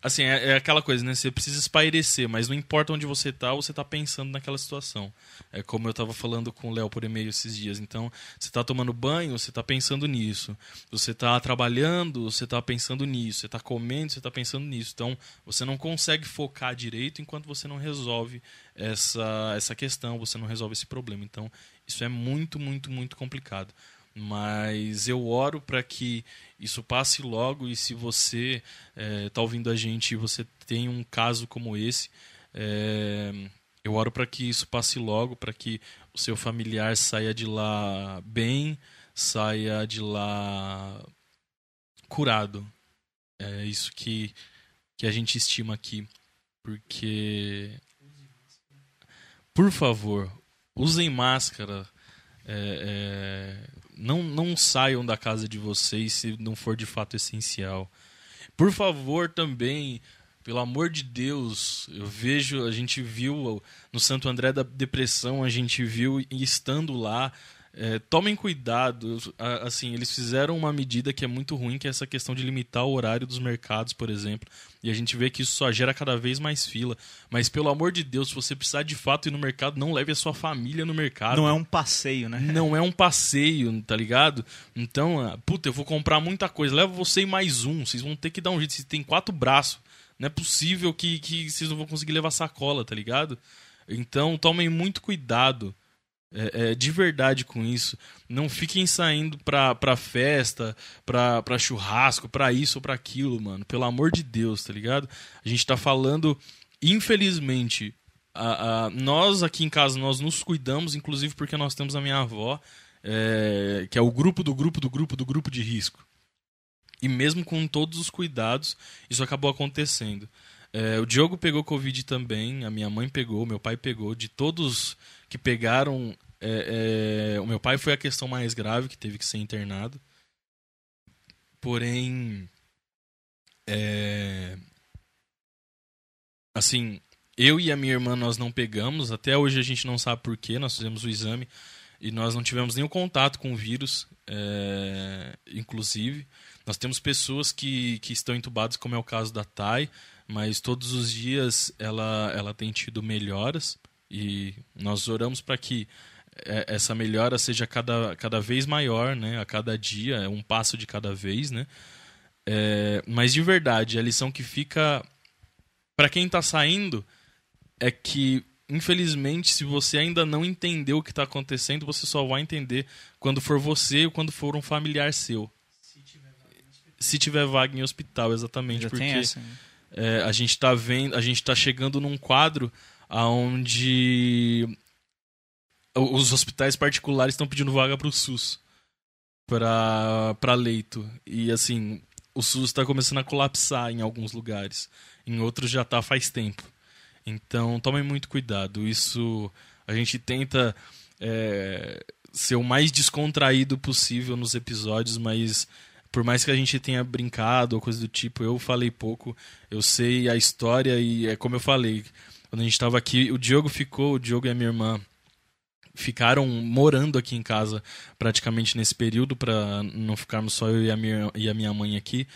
S3: Assim, é, é aquela coisa, né? Você precisa espairecer, mas não importa onde você tá, você tá pensando naquela situação. É como eu tava falando com o Léo por e-mail esses dias. Então, você tá tomando banho, você tá pensando nisso. Você tá trabalhando, você tá pensando nisso. Você tá comendo, você tá pensando nisso. Então, você não consegue focar direito enquanto você não resolve essa, essa questão, você não resolve esse problema. Então, isso é muito, muito, muito complicado mas eu oro para que isso passe logo e se você está é, tá ouvindo a gente e você tem um caso como esse, é, eu oro para que isso passe logo, para que o seu familiar saia de lá bem, saia de lá curado. É isso que, que a gente estima aqui. Porque. Por favor, usem máscara. É, é, não, não saiam da casa de vocês se não for de fato essencial. Por favor, também, pelo amor de Deus, eu vejo, a gente viu no Santo André da Depressão, a gente viu estando lá, é, tomem cuidado. Assim, eles fizeram uma medida que é muito ruim, que é essa questão de limitar o horário dos mercados, por exemplo. E a gente vê que isso só gera cada vez mais fila. Mas, pelo amor de Deus, se você precisar de fato ir no mercado, não leve a sua família no mercado.
S2: Não é um passeio, né?
S3: Não é um passeio, tá ligado? Então, ah, puta, eu vou comprar muita coisa. Leva você e mais um. Vocês vão ter que dar um jeito. Vocês têm quatro braços. Não é possível que, que vocês não vão conseguir levar sacola, tá ligado? Então, tomem muito cuidado é, é, de verdade com isso. Não fiquem saindo pra, pra festa, pra, pra churrasco, pra isso ou pra aquilo, mano. Pelo amor de Deus, tá ligado? A gente tá falando, infelizmente, a, a, nós aqui em casa, nós nos cuidamos, inclusive porque nós temos a minha avó, é, que é o grupo do grupo do grupo do grupo de risco. E mesmo com todos os cuidados, isso acabou acontecendo. É, o Diogo pegou Covid também, a minha mãe pegou, meu pai pegou. De todos que pegaram, é, é, o meu pai foi a questão mais grave, que teve que ser internado. Porém, é, assim, eu e a minha irmã nós não pegamos. Até hoje a gente não sabe por quê. Nós fizemos o exame e nós não tivemos nenhum contato com o vírus, é, inclusive. Nós temos pessoas que, que estão entubadas, como é o caso da Thay, mas todos os dias ela, ela tem tido melhoras e nós oramos para que essa melhora seja cada, cada vez maior, né? A cada dia, é um passo de cada vez, né? É, mas de verdade, a lição que fica para quem está saindo é que, infelizmente, se você ainda não entendeu o que está acontecendo, você só vai entender quando for você ou quando for um familiar seu. Se tiver vaga em hospital, exatamente.
S2: Já
S3: porque
S2: essa, né?
S3: é, a gente está vendo, a gente está chegando num quadro onde os hospitais particulares estão pedindo vaga para o SUS para leito. E assim o SUS está começando a colapsar em alguns lugares. Em outros já está faz tempo. Então tomem muito cuidado. Isso a gente tenta é, ser o mais descontraído possível nos episódios mas por mais que a gente tenha brincado ou coisa do tipo eu falei pouco eu sei a história e é como eu falei. Quando a gente estava aqui o Diogo ficou o Diogo a minha irmã ficaram morando aqui em casa praticamente nesse período para não ficarmos só eu e a minha, e a minha mãe aqui.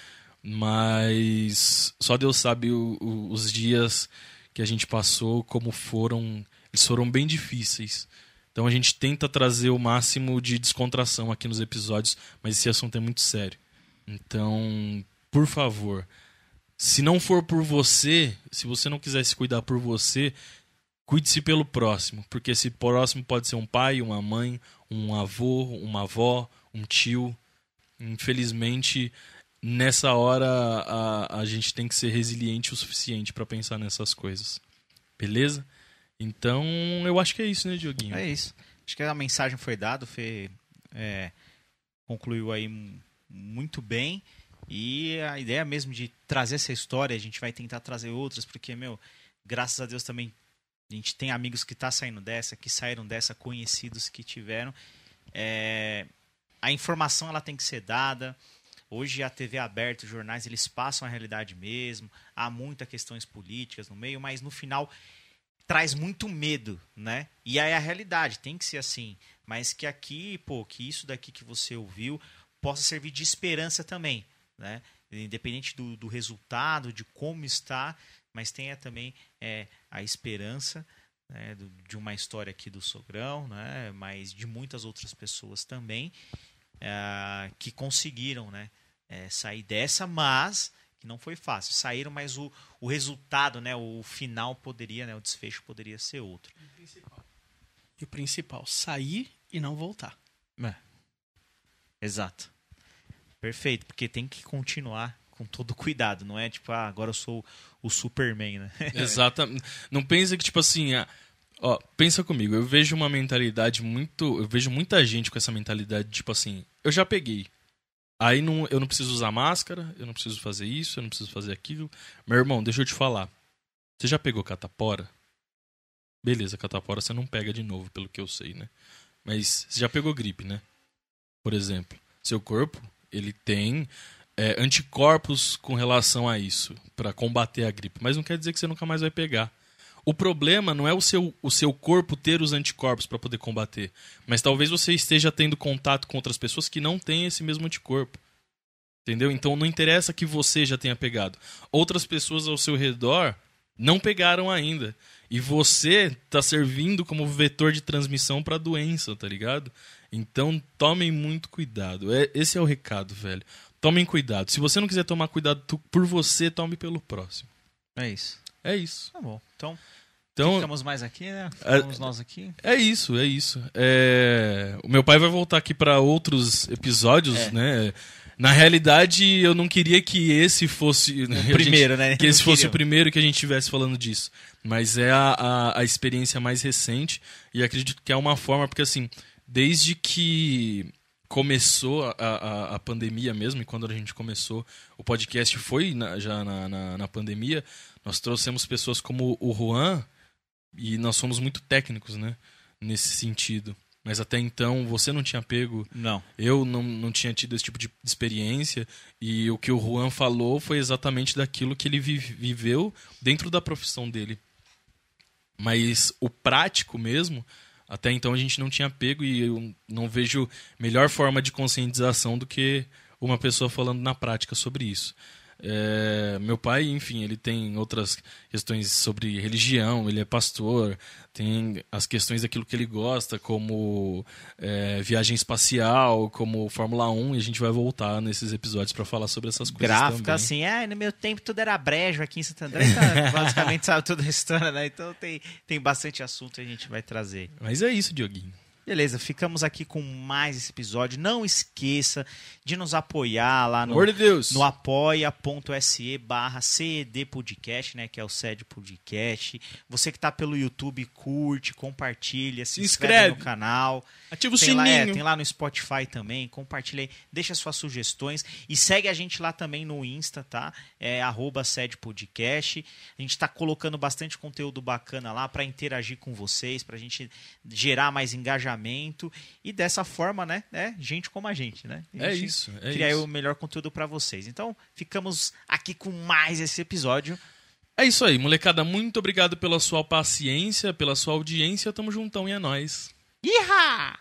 S3: Mas só Deus sabe o, o, os dias que a gente passou, como foram. Eles foram bem difíceis. Então a gente tenta trazer o máximo de descontração aqui nos episódios, mas esse assunto é muito sério. Então, por favor, se não for por você, se você não quiser se cuidar por você, Cuide-se pelo próximo, porque esse próximo pode ser um pai, uma mãe, um avô, uma avó, um tio. Infelizmente, nessa hora a, a gente tem que ser resiliente o suficiente para pensar nessas coisas. Beleza? Então, eu acho que é isso, né, Dioguinho?
S2: É isso. Acho que a mensagem foi dada, Fê é, concluiu aí muito bem. E a ideia mesmo de trazer essa história, a gente vai tentar trazer outras, porque, meu, graças a Deus também a gente tem amigos que tá saindo dessa, que saíram dessa, conhecidos que tiveram. É, a informação ela tem que ser dada. Hoje a TV aberta, os jornais eles passam a realidade mesmo. Há muitas questões políticas no meio, mas no final traz muito medo, né? E aí a realidade tem que ser assim, mas que aqui, pô, que isso daqui que você ouviu possa servir de esperança também, né? independente do, do resultado, de como está, mas tenha também é, a esperança né, de uma história aqui do Sogrão, né, mas de muitas outras pessoas também é, que conseguiram né, é, sair dessa, mas que não foi fácil. Saíram, mas o, o resultado, né, o final poderia, né, o desfecho poderia ser outro.
S4: E o principal, sair e não voltar.
S2: É. Exato. Perfeito, porque tem que continuar com todo cuidado, não é tipo, ah, agora eu sou o Superman, né? *laughs*
S3: Exato. Não pensa que, tipo assim, ah, ó, pensa comigo, eu vejo uma mentalidade muito. Eu vejo muita gente com essa mentalidade, tipo assim, eu já peguei. Aí não, eu não preciso usar máscara, eu não preciso fazer isso, eu não preciso fazer aquilo. Meu irmão, deixa eu te falar. Você já pegou catapora? Beleza, catapora você não pega de novo, pelo que eu sei, né? Mas você já pegou gripe, né? Por exemplo, seu corpo, ele tem é, anticorpos com relação a isso, para combater a gripe. Mas não quer dizer que você nunca mais vai pegar. O problema não é o seu, o seu corpo ter os anticorpos para poder combater, mas talvez você esteja tendo contato com outras pessoas que não têm esse mesmo anticorpo. Entendeu? Então não interessa que você já tenha pegado. Outras pessoas ao seu redor não pegaram ainda. E você está servindo como vetor de transmissão para a doença, tá ligado? Então tomem muito cuidado. É, esse é o recado, velho. Tomem cuidado. Se você não quiser tomar cuidado por você, tome pelo próximo.
S2: É isso.
S3: É isso.
S2: Tá bom. Então,
S3: Então,
S2: ficamos mais aqui, né? Ficamos nós aqui.
S3: é isso, é isso. É, O meu pai vai voltar aqui para outros episódios,
S2: É.
S3: né? Na realidade, eu não queria que esse fosse
S2: O primeiro, né?
S3: que esse fosse o primeiro que a gente estivesse falando disso. Mas é a, a, a experiência mais recente e acredito que é uma forma, porque assim, desde que começou a, a, a pandemia mesmo, e quando a gente começou, o podcast foi na- já na, na, na pandemia, nós trouxemos pessoas como o Juan e nós somos muito técnicos, né? Nesse sentido. Mas até então você não tinha pego
S2: Não.
S3: eu não, não tinha tido esse tipo de experiência e o que o Juan falou foi exatamente daquilo que ele vi- viveu dentro da profissão dele. Mas o prático mesmo, até então a gente não tinha pego e eu não vejo melhor forma de conscientização do que uma pessoa falando na prática sobre isso. É, meu pai, enfim, ele tem outras questões sobre religião, ele é pastor, tem as questões daquilo que ele gosta, como é, viagem espacial, como Fórmula 1, e a gente vai voltar nesses episódios para falar sobre essas coisas
S2: Gráfica
S3: também.
S2: assim, ah, no meu tempo tudo era brejo aqui em Santo André, tá, *laughs* basicamente sabe toda a história, né? Então tem, tem bastante assunto e a gente vai trazer.
S3: Mas é isso, Dioguinho.
S2: Beleza, ficamos aqui com mais esse episódio. Não esqueça de nos apoiar lá no,
S3: de
S2: no apoia.se barra CED Podcast, né? Que é o SED Podcast. Você que tá pelo YouTube, curte, compartilha, se,
S3: Se
S2: inscreve.
S3: inscreve.
S2: no canal.
S3: Ativa o
S2: Tem lá, é,
S3: sininho.
S2: tem lá no Spotify também, compartilha aí, deixa suas sugestões e segue a gente lá também no Insta, tá? É arroba sede podcast. A gente tá colocando bastante conteúdo bacana lá para interagir com vocês, pra gente gerar mais engajamento e dessa forma, né, né gente como a gente, né? A
S3: É
S2: gente
S3: isso, é
S2: criar
S3: isso.
S2: o melhor conteúdo para vocês. Então, ficamos aqui com mais esse episódio.
S3: É isso aí, molecada. Muito obrigado pela sua paciência, pela sua audiência. Tamo juntão e é nóis.
S2: Iha!